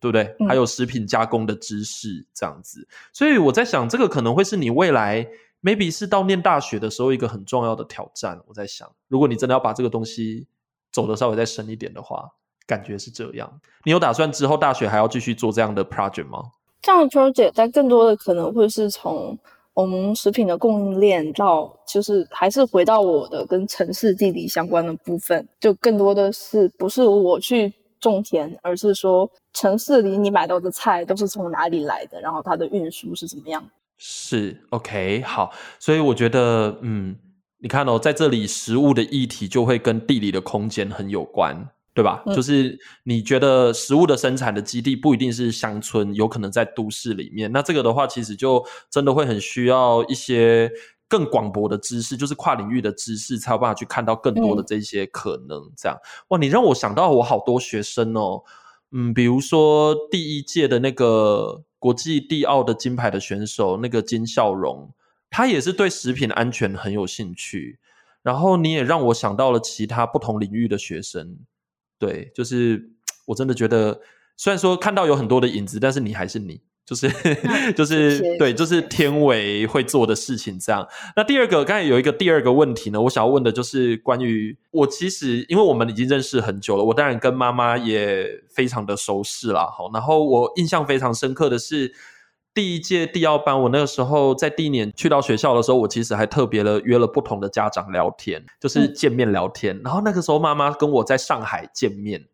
对不对？还有食品加工的知识这样子。所以我在想，这个可能会是你未来 maybe 是到念大学的时候一个很重要的挑战。我在想，如果你真的要把这个东西走得稍微再深一点的话。感觉是这样，你有打算之后大学还要继续做这样的 project 吗？这样的 project，但更多的可能会是从我们食品的供应链到，就是还是回到我的跟城市地理相关的部分，就更多的是不是我去种田，而是说城市里你买到的菜都是从哪里来的，然后它的运输是怎么样？是 OK 好，所以我觉得，嗯，你看哦，在这里食物的议题就会跟地理的空间很有关。对吧？就是你觉得食物的生产的基地不一定是乡村，有可能在都市里面。那这个的话，其实就真的会很需要一些更广博的知识，就是跨领域的知识，才有办法去看到更多的这些可能。这样哇，你让我想到我好多学生哦，嗯，比如说第一届的那个国际地奥的金牌的选手，那个金笑荣，他也是对食品安全很有兴趣。然后你也让我想到了其他不同领域的学生。对，就是 我真的觉得，虽然说看到有很多的影子，但是你还是你，就是就是对，就是天伟会做的事情这样。那第二个，刚才有一个第二个问题呢，我想要问的就是关于我，其实因为我们已经认识很久了，我当然跟妈妈也非常的熟识啦。好，然后我印象非常深刻的是。第一届第二班，我那个时候在第一年去到学校的时候，我其实还特别的约了不同的家长聊天，就是见面聊天。然后那个时候妈妈跟我在上海见面，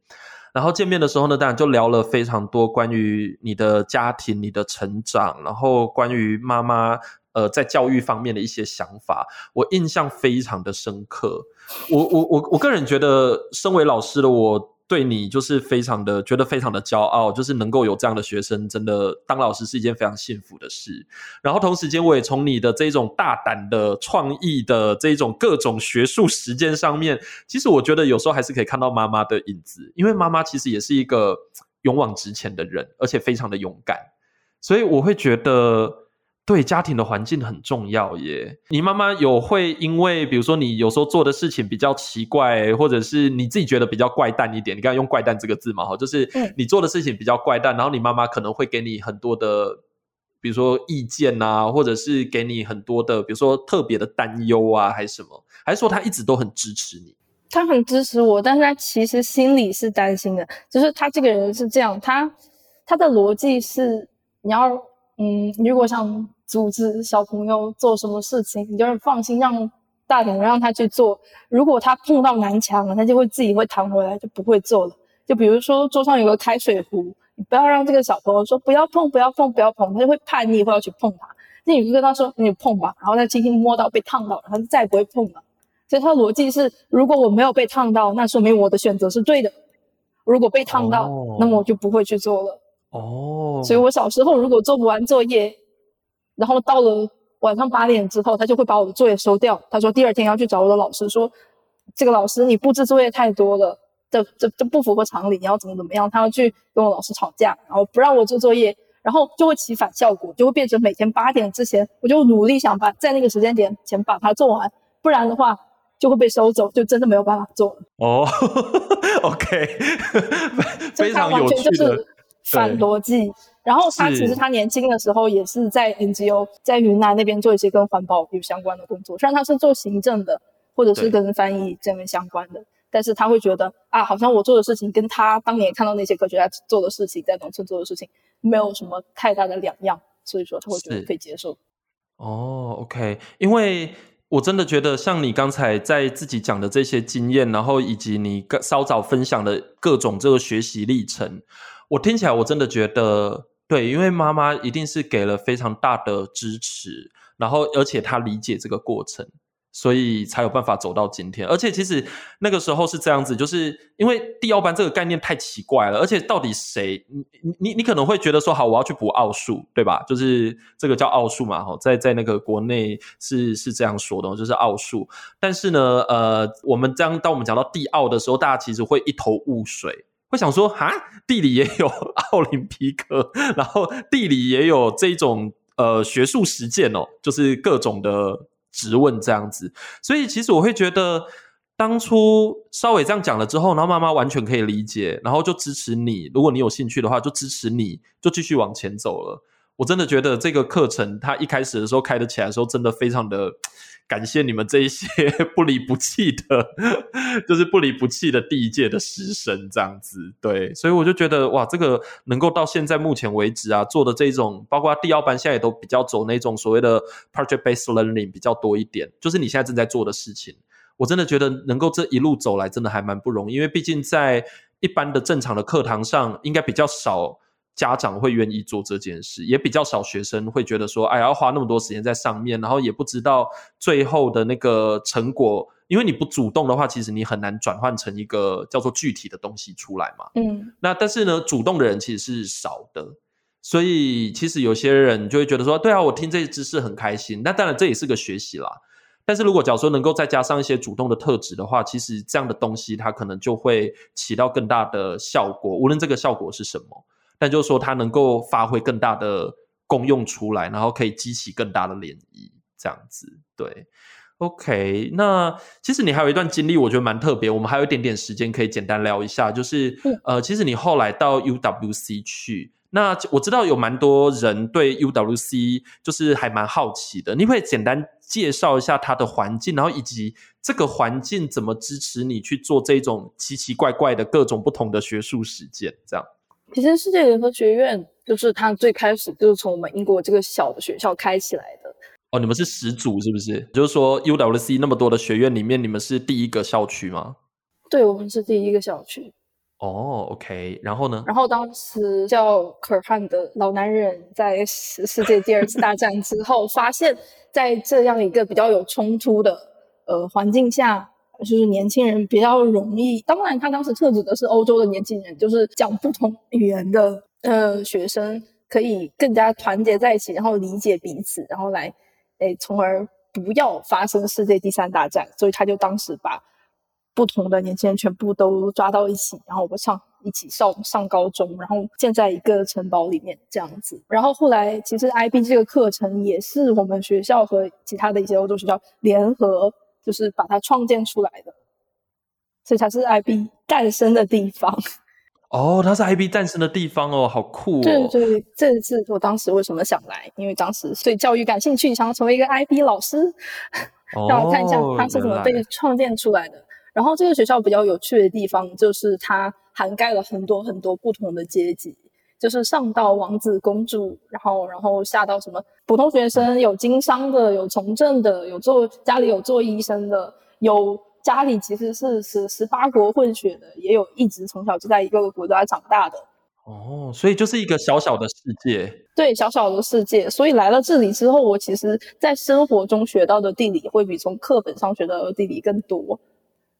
然后见面的时候呢，当然就聊了非常多关于你的家庭、你的成长，然后关于妈妈呃在教育方面的一些想法，我印象非常的深刻。我我我我个人觉得，身为老师的我。对你就是非常的觉得非常的骄傲，就是能够有这样的学生，真的当老师是一件非常幸福的事。然后同时间，我也从你的这种大胆的创意的这种各种学术实践上面，其实我觉得有时候还是可以看到妈妈的影子，因为妈妈其实也是一个 勇往直前的人，而且非常的勇敢，所以我会觉得。对家庭的环境很重要耶。你妈妈有会因为，比如说你有时候做的事情比较奇怪，或者是你自己觉得比较怪诞一点，你刚才用“怪诞”这个字嘛，哈，就是你做的事情比较怪诞，然后你妈妈可能会给你很多的，比如说意见啊，或者是给你很多的，比如说特别的担忧啊，还是什么？还是说她一直都很支持你？她很支持我，但是她其实心里是担心的。就是她这个人是这样，她她的逻辑是你要，嗯，如果想。组织小朋友做什么事情，你就是放心让大人让他去做。如果他碰到南墙了，他就会自己会弹回来，就不会做了。就比如说桌上有个开水壶，你不要让这个小朋友说不要碰，不要碰，不要碰，他就会叛逆，会要去碰它。那你就跟他说你碰吧，然后他轻轻摸到被烫到了，他就再也不会碰了。所以他的逻辑是：如果我没有被烫到，那说明我的选择是对的；如果被烫到，那么我就不会去做了。哦，所以我小时候如果做不完作业。然后到了晚上八点之后，他就会把我的作业收掉。他说第二天要去找我的老师，说这个老师你布置作业太多了，这这这不符合常理，你要怎么怎么样？他要去跟我老师吵架，然后不让我做作业，然后就会起反效果，就会变成每天八点之前我就努力想把在那个时间点前把它做完，不然的话就会被收走，就真的没有办法做了。哦，OK，非常有趣的反逻辑。然后他其实他年轻的时候也是在 NGO 在云南那边做一些跟环保有相关的工作，虽然他是做行政的或者是跟翻译这边相关的，但是他会觉得啊，好像我做的事情跟他当年看到那些科学家做的事情，在农村做的事情没有什么太大的两样，所以说他会觉得可以接受。哦，OK，因为我真的觉得像你刚才在自己讲的这些经验，然后以及你稍早分享的各种这个学习历程，我听起来我真的觉得对，因为妈妈一定是给了非常大的支持，然后而且她理解这个过程。所以才有办法走到今天，而且其实那个时候是这样子，就是因为第二班这个概念太奇怪了，而且到底谁？你你你可能会觉得说，好，我要去补奥数，对吧？就是这个叫奥数嘛，哈，在在那个国内是是这样说的，就是奥数。但是呢，呃，我们这样当我们讲到地奥的时候，大家其实会一头雾水，我想说，哈，地理也有 奥林匹克，然后地理也有这种呃学术实践哦，就是各种的。质问这样子，所以其实我会觉得，当初稍微这样讲了之后，然后妈妈完全可以理解，然后就支持你。如果你有兴趣的话，就支持你，就继续往前走了。我真的觉得这个课程，它一开始的时候开得起来的时候，真的非常的。感谢你们这一些 不离不弃的，就是不离不弃的第一届的师生，这样子对，所以我就觉得哇，这个能够到现在目前为止啊，做的这种，包括第二班现在也都比较走那种所谓的 project based learning 比较多一点，就是你现在正在做的事情，我真的觉得能够这一路走来，真的还蛮不容易，因为毕竟在一般的正常的课堂上，应该比较少。家长会愿意做这件事，也比较少学生会觉得说，哎，要花那么多时间在上面，然后也不知道最后的那个成果。因为你不主动的话，其实你很难转换成一个叫做具体的东西出来嘛。嗯，那但是呢，主动的人其实是少的，所以其实有些人就会觉得说，对啊，我听这些知识很开心。那当然这也是个学习啦。但是如果假如说能够再加上一些主动的特质的话，其实这样的东西它可能就会起到更大的效果，无论这个效果是什么。但就是说，它能够发挥更大的功用出来，然后可以激起更大的涟漪，这样子。对，OK。那其实你还有一段经历，我觉得蛮特别。我们还有一点点时间可以简单聊一下，就是呃，其实你后来到 UWC 去，那我知道有蛮多人对 UWC 就是还蛮好奇的。你会简单介绍一下它的环境，然后以及这个环境怎么支持你去做这种奇奇怪怪的各种不同的学术实践，这样。其实世界联合学院就是它最开始就是从我们英国这个小的学校开起来的。哦，你们是始祖是不是？就是说 UWC 那么多的学院里面，你们是第一个校区吗？对，我们是第一个校区。哦，OK，然后呢？然后当时叫可尔汉的老男人在世世界第二次大战之后，发现，在这样一个比较有冲突的呃环境下。就是年轻人比较容易，当然他当时特指的是欧洲的年轻人，就是讲不同语言的呃学生可以更加团结在一起，然后理解彼此，然后来诶，从而不要发生世界第三大战。所以他就当时把不同的年轻人全部都抓到一起，然后我们上一起上上高中，然后建在一个城堡里面这样子。然后后来其实 IB 这个课程也是我们学校和其他的一些欧洲学校联合。就是把它创建出来的，所以它是 IB 诞生的地方。哦，它是 IB 诞生的地方哦，好酷哦！对对，这是我当时为什么想来，因为当时对教育感兴趣，想要成为一个 IB 老师，让我看一下它是怎么被创建出来的。然后这个学校比较有趣的地方，就是它涵盖了很多很多不同的阶级。就是上到王子公主，然后然后下到什么普通学生，有经商的，有从政的，有做家里有做医生的，有家里其实是十十八国混血的，也有一直从小就在一个个国家长大的。哦，所以就是一个小小的世界。对，小小的世界。所以来了这里之后，我其实在生活中学到的地理会比从课本上学到的地理更多。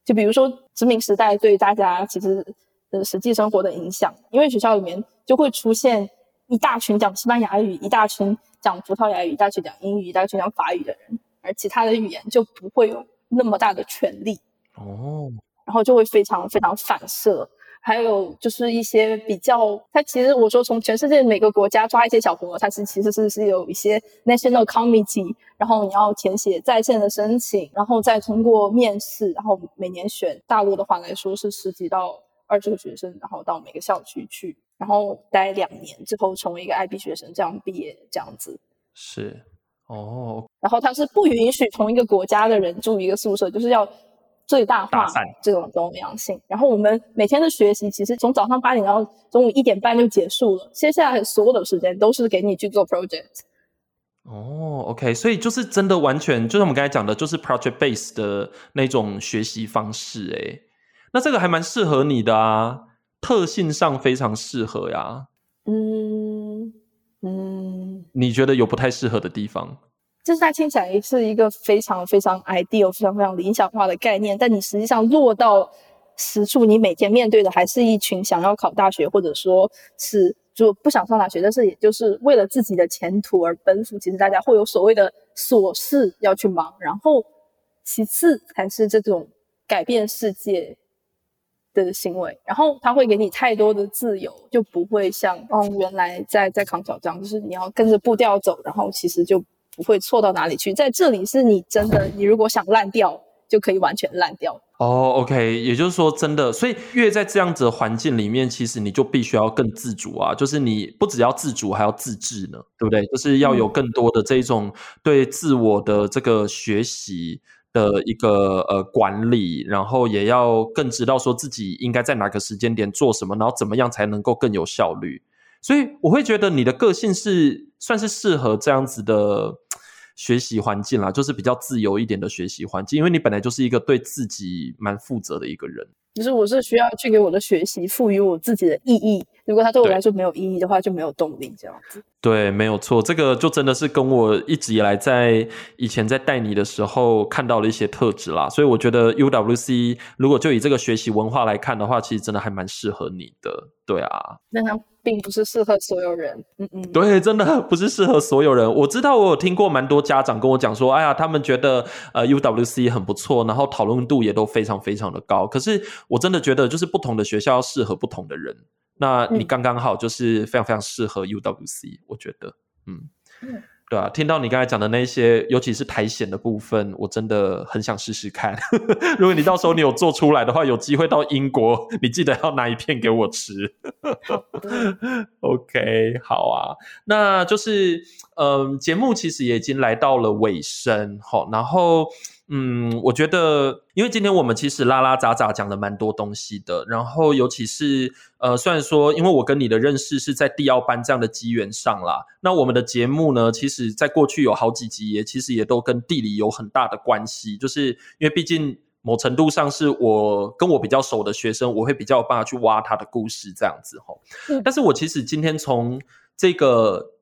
就比如说殖民时代对大家其实。的实际生活的影响，因为学校里面就会出现一大群讲西班牙语、一大群讲葡萄牙语、一大群讲英语、一大群讲法语的人，而其他的语言就不会有那么大的权利哦，然后就会非常非常反射。还有就是一些比较，它其实我说从全世界每个国家抓一些小朋友，它是其实是是有一些 national committee，然后你要填写在线的申请，然后再通过面试，然后每年选大陆的话来说是十几到。二十个学生，然后到每个校区去，然后待两年之后成为一个 IB 学生，这样毕业这样子。是，哦。然后他是不允许同一个国家的人住一个宿舍，就是要最大化这种多样性。然后我们每天的学习，其实从早上八点到中午一点半就结束了，接下来所有的时间都是给你去做 project。哦，OK，所以就是真的完全就是我们刚才讲的，就是 project base 的那种学习方式，诶，那这个还蛮适合你的啊，特性上非常适合呀。嗯嗯，你觉得有不太适合的地方？就是它听起来是一个非常非常 ideal、非常非常理想化的概念，但你实际上落到实处，你每天面对的还是一群想要考大学，或者说是就不想上大学，但是也就是为了自己的前途而奔赴。其实大家会有所谓的琐事要去忙，然后其次才是这种改变世界的行为。然后他会给你太多的自由，就不会像哦原来在在康桥这样，就是你要跟着步调走，然后其实就。不会错到哪里去，在这里是你真的，你如果想烂掉，就可以完全烂掉。哦，OK，也就是说，真的，所以越在这样子的环境里面，其实你就必须要更自主啊，就是你不只要自主，还要自制呢，对不对？就是要有更多的这种对自我的这个学习的一个呃管理，然后也要更知道说自己应该在哪个时间点做什么，然后怎么样才能够更有效率。所以我会觉得你的个性是算是适合这样子的。学习环境啦，就是比较自由一点的学习环境，因为你本来就是一个对自己蛮负责的一个人。就是我是需要去给我的学习赋予我自己的意义，如果它对我来说没有意义的话，就没有动力这样子。对，没有错，这个就真的是跟我一直以来在以前在带你的时候看到了一些特质啦，所以我觉得 UWC 如果就以这个学习文化来看的话，其实真的还蛮适合你的。对啊，那它并不是适合所有人。嗯嗯，对，真的 不是适合所有人。我知道我有听过蛮多家长跟我讲说，哎呀，他们觉得呃 UWC 很不错，然后讨论度也都非常非常的高。可是我真的觉得，就是不同的学校适合不同的人。那你刚刚好就是非常非常适合 UWC，我觉得，嗯。对啊，听到你刚才讲的那些，尤其是苔藓的部分，我真的很想试试看。如果你到时候你有做出来的话，有机会到英国，你记得要拿一片给我吃。OK，好啊，那就是嗯，节目其实也已经来到了尾声，好，然后。嗯，我觉得，因为今天我们其实拉拉杂杂讲了蛮多东西的，然后尤其是呃，虽然说，因为我跟你的认识是在第二班这样的机缘上啦，那我们的节目呢，其实在过去有好几集也其实也都跟地理有很大的关系，就是因为毕竟某程度上是我跟我比较熟的学生，我会比较有办法去挖他的故事这样子吼。但是我其实今天从这个。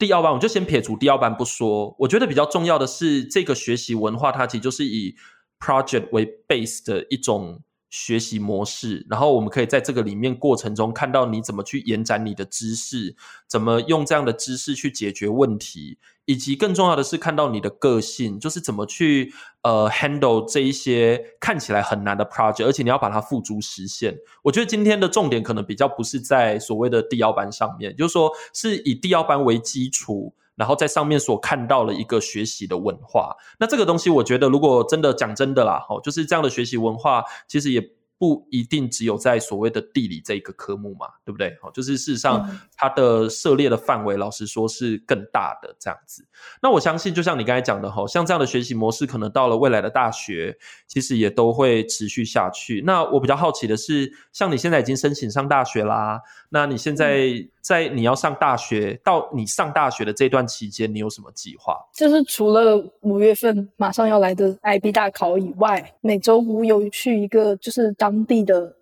第二班我就先撇除第二班不说，我觉得比较重要的是这个学习文化，它其实就是以 project 为 base 的一种学习模式。然后我们可以在这个里面过程中看到你怎么去延展你的知识，怎么用这样的知识去解决问题。以及更重要的是，看到你的个性，就是怎么去呃 handle 这一些看起来很难的 project，而且你要把它付诸实现。我觉得今天的重点可能比较不是在所谓的第幺班上面，就是说是以第幺班为基础，然后在上面所看到了一个学习的文化。那这个东西，我觉得如果真的讲真的啦，哦，就是这样的学习文化，其实也。不一定只有在所谓的地理这一个科目嘛，对不对？好，就是事实上它的涉猎的范围，老实说是更大的这样子。那我相信，就像你刚才讲的哈，像这样的学习模式，可能到了未来的大学，其实也都会持续下去。那我比较好奇的是，像你现在已经申请上大学啦，那你现在？在你要上大学到你上大学的这段期间，你有什么计划？就是除了五月份马上要来的 IB 大考以外，每周五有去一个就是当地的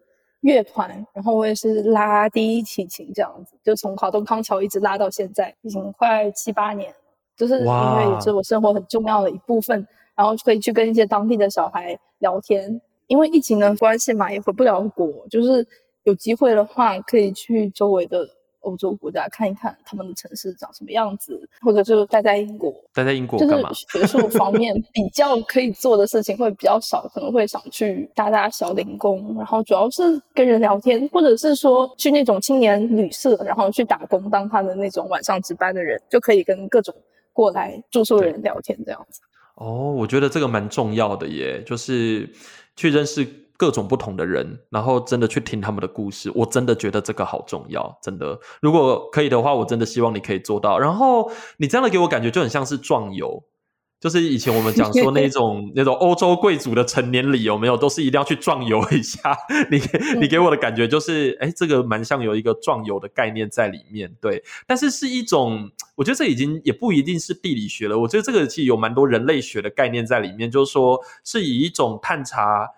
乐团，然后我也是拉第一提琴这样子，就从考东康桥一直拉到现在，已经快七八年。就是音乐也是我生活很重要的一部分，然后可以去跟一些当地的小孩聊天，因为疫情的关系嘛，也回不了国，就是有机会的话可以去周围的。欧洲国家看一看他们的城市长什么样子，或者就待在英国，待在英国干嘛？学术方面 比较可以做的事情会比较少，可能会想去打打小零工，然后主要是跟人聊天，或者是说去那种青年旅社，然后去打工当他的那种晚上值班的人，就可以跟各种过来住宿的人聊天这样子。哦，我觉得这个蛮重要的耶，就是去认识。各种不同的人，然后真的去听他们的故事，我真的觉得这个好重要，真的。如果可以的话，我真的希望你可以做到。然后你这样的给我感觉就很像是壮游，就是以前我们讲说那种那种欧洲贵族的成年礼有没有，都是一定要去壮游一下。你 你给我的感觉就是，哎，这个蛮像有一个壮游的概念在里面，对。但是是一种，我觉得这已经也不一定是地理学了。我觉得这个其实有蛮多人类学的概念在里面，就是说是以一种探查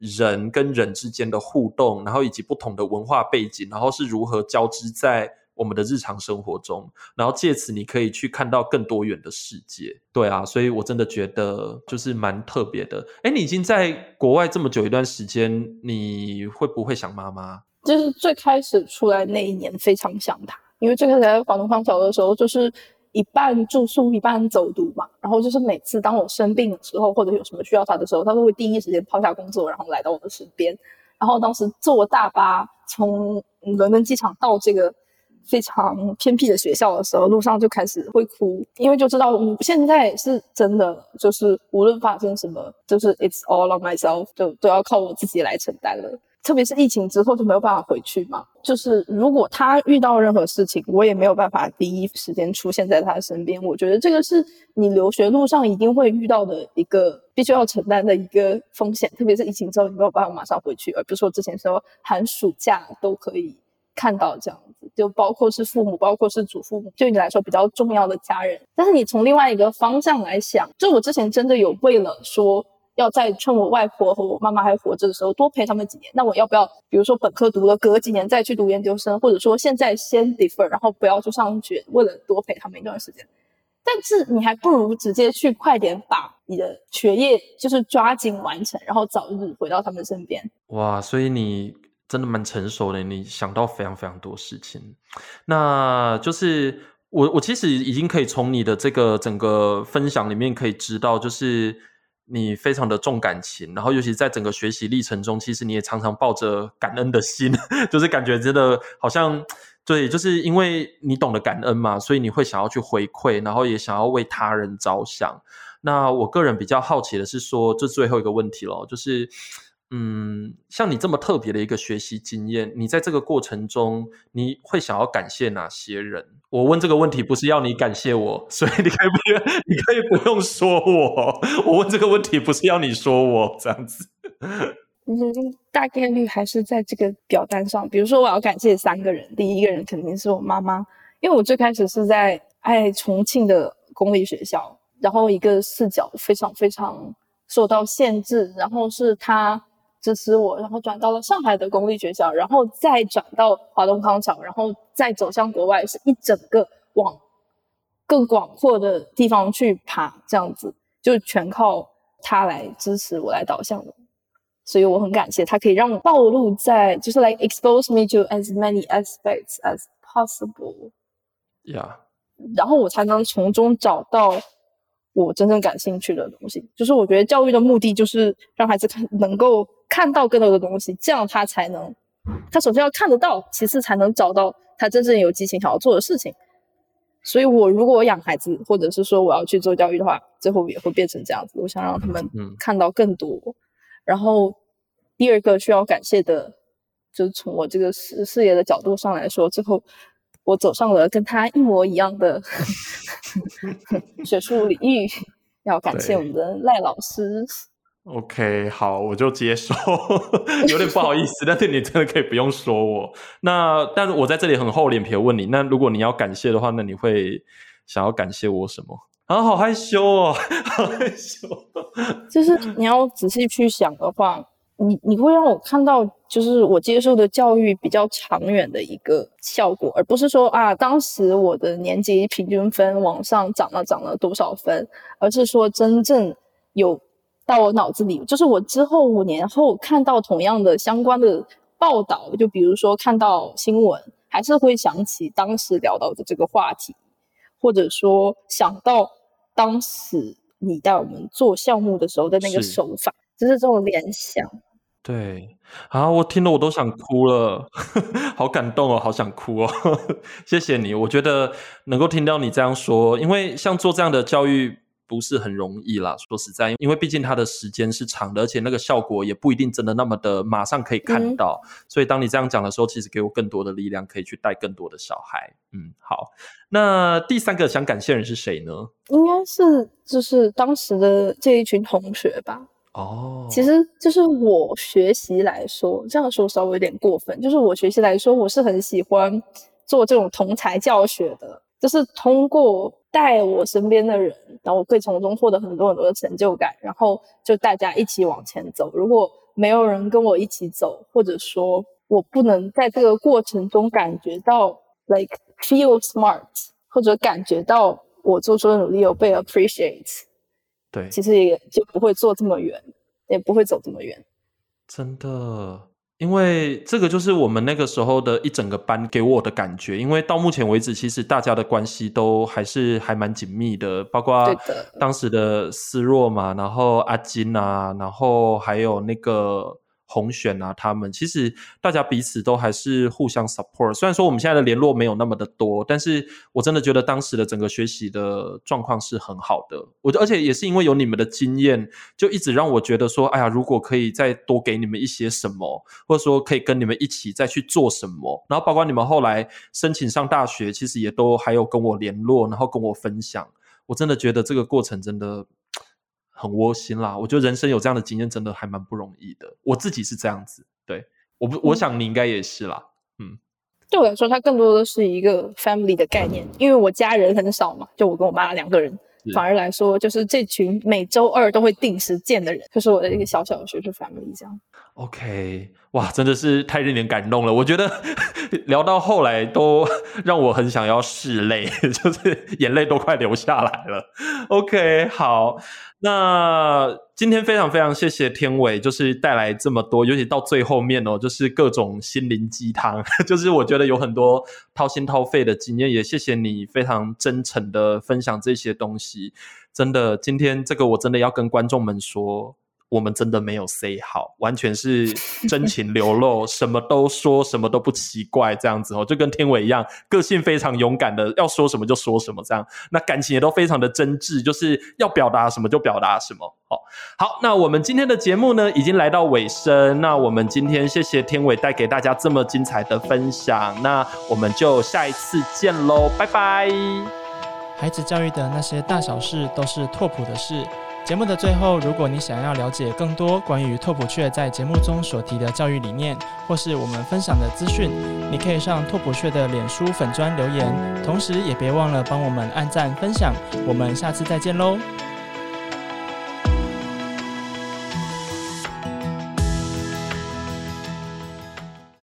人跟人之间的互动，然后以及不同的文化背景，然后是如何交织在。我们的日常生活中，然后借此你可以去看到更多元的世界。对啊，所以我真的觉得就是蛮特别的。哎，你已经在国外这么久一段时间，你会不会想妈妈？就是最开始出来那一年非常想她，因为最开始在广东方桥的时候，就是一半住宿一半走读嘛。然后就是每次当我生病的时候，或者有什么需要他的时候，他都会第一时间抛下工作，然后来到我的身边。然后当时坐大巴从伦敦机场到这个。非常偏僻的学校的时候，路上就开始会哭，因为就知道我现在是真的，就是无论发生什么，就是 it's all on myself，就都要靠我自己来承担了。特别是疫情之后就没有办法回去嘛，就是如果他遇到任何事情，我也没有办法第一时间出现在他身边。我觉得这个是你留学路上一定会遇到的一个必须要承担的一个风险，特别是疫情之后你没有办法马上回去，而不是说之前说寒暑假都可以。看到这样子，就包括是父母，包括是祖父母，对你来说比较重要的家人。但是你从另外一个方向来想，就我之前真的有为了说要在趁我外婆和我妈妈还活着的时候多陪他们几年，那我要不要，比如说本科读了，隔几年再去读研究生，或者说现在先 defer，然后不要去上学，为了多陪他们一段时间。但是你还不如直接去快点把你的学业就是抓紧完成，然后早日回到他们身边。哇，所以你。真的蛮成熟的，你想到非常非常多事情。那就是我，我其实已经可以从你的这个整个分享里面可以知道，就是你非常的重感情，然后尤其在整个学习历程中，其实你也常常抱着感恩的心，就是感觉真的好像对，就是因为你懂得感恩嘛，所以你会想要去回馈，然后也想要为他人着想。那我个人比较好奇的是说，这最后一个问题咯，就是。嗯，像你这么特别的一个学习经验，你在这个过程中，你会想要感谢哪些人？我问这个问题不是要你感谢我，所以你可以不，你可以不用说我。我问这个问题不是要你说我这样子。嗯，大概率还是在这个表单上。比如说，我要感谢三个人，第一个人肯定是我妈妈，因为我最开始是在爱重庆的公立学校，然后一个视角非常非常受到限制，然后是她。支持我，然后转到了上海的公立学校，然后再转到华东康桥，然后再走向国外，是一整个往更广阔的地方去爬，这样子就全靠他来支持我来导向的，所以我很感谢他，可以让我暴露在，就是 like expose me to as many aspects as possible。Yeah，然后我才能从中找到我真正感兴趣的东西。就是我觉得教育的目的就是让孩子看能够。看到更多的东西，这样他才能，他首先要看得到，其次才能找到他真正有激情想要做的事情。所以，我如果我养孩子，或者是说我要去做教育的话，最后也会变成这样子。我想让他们看到更多。然后，第二个需要感谢的，就是从我这个事事业的角度上来说，最后我走上了跟他一模一样的 学术领域，要感谢我们的赖老师。OK，好，我就接受，有点不好意思，但是你真的可以不用说我。那，但是我在这里很厚脸皮问你，那如果你要感谢的话，那你会想要感谢我什么？啊，好害羞哦，好害羞。就是你要仔细去想的话，你你会让我看到，就是我接受的教育比较长远的一个效果，而不是说啊，当时我的年级平均分往上涨了涨了多少分，而是说真正有。到我脑子里，就是我之后五年后看到同样的相关的报道，就比如说看到新闻，还是会想起当时聊到的这个话题，或者说想到当时你带我们做项目的时候的那个手法，就是这种联想。对啊，我听了我都想哭了，好感动哦，好想哭哦，谢谢你，我觉得能够听到你这样说，因为像做这样的教育。不是很容易啦，说实在，因为毕竟它的时间是长的，而且那个效果也不一定真的那么的马上可以看到。所以当你这样讲的时候，其实给我更多的力量，可以去带更多的小孩。嗯，好。那第三个想感谢人是谁呢？应该是就是当时的这一群同学吧。哦，其实就是我学习来说，这样说稍微有点过分。就是我学习来说，我是很喜欢做这种同才教学的，就是通过带我身边的人，然后我可以从中获得很多很多的成就感，然后就大家一起往前走。如果没有人跟我一起走，或者说我不能在这个过程中感觉到 like feel smart，或者感觉到我做出的努力有被 appreciate。对，其实也就不会坐这么远，也不会走这么远。真的，因为这个就是我们那个时候的一整个班给我的感觉。因为到目前为止，其实大家的关系都还是还蛮紧密的，包括当时的思若嘛，然后阿金啊，然后还有那个。红选啊，他们其实大家彼此都还是互相 support。虽然说我们现在的联络没有那么的多，但是我真的觉得当时的整个学习的状况是很好的。我而且也是因为有你们的经验，就一直让我觉得说，哎呀，如果可以再多给你们一些什么，或者说可以跟你们一起再去做什么，然后包括你们后来申请上大学，其实也都还有跟我联络，然后跟我分享。我真的觉得这个过程真的。很窝心啦，我觉得人生有这样的经验真的还蛮不容易的。我自己是这样子，对，我不，我想你应该也是啦。嗯，对我来说，它更多的是一个 family 的概念，因为我家人很少嘛，就我跟我妈两个人，反而来说就是这群每周二都会定时见的人，就是我的一个小小的学术 family 这样。OK，哇，真的是太令人感动了。我觉得 聊到后来都 让我很想要拭泪，就是眼泪都快流下来了。OK，好，那今天非常非常谢谢天伟，就是带来这么多，尤其到最后面哦，就是各种心灵鸡汤，就是我觉得有很多掏心掏肺的经验，也谢谢你非常真诚的分享这些东西。真的，今天这个我真的要跟观众们说。我们真的没有 say 好，完全是真情流露，什么都说，什么都不奇怪，这样子哦，就跟天伟一样，个性非常勇敢的，要说什么就说什么，这样，那感情也都非常的真挚，就是要表达什么就表达什么。哦，好，那我们今天的节目呢，已经来到尾声，那我们今天谢谢天伟带给大家这么精彩的分享，那我们就下一次见喽，拜拜。孩子教育的那些大小事，都是拓普的事。节目的最后，如果你想要了解更多关于拓普雀在节目中所提的教育理念，或是我们分享的资讯，你可以上拓普雀的脸书粉砖留言，同时也别忘了帮我们按赞分享。我们下次再见喽！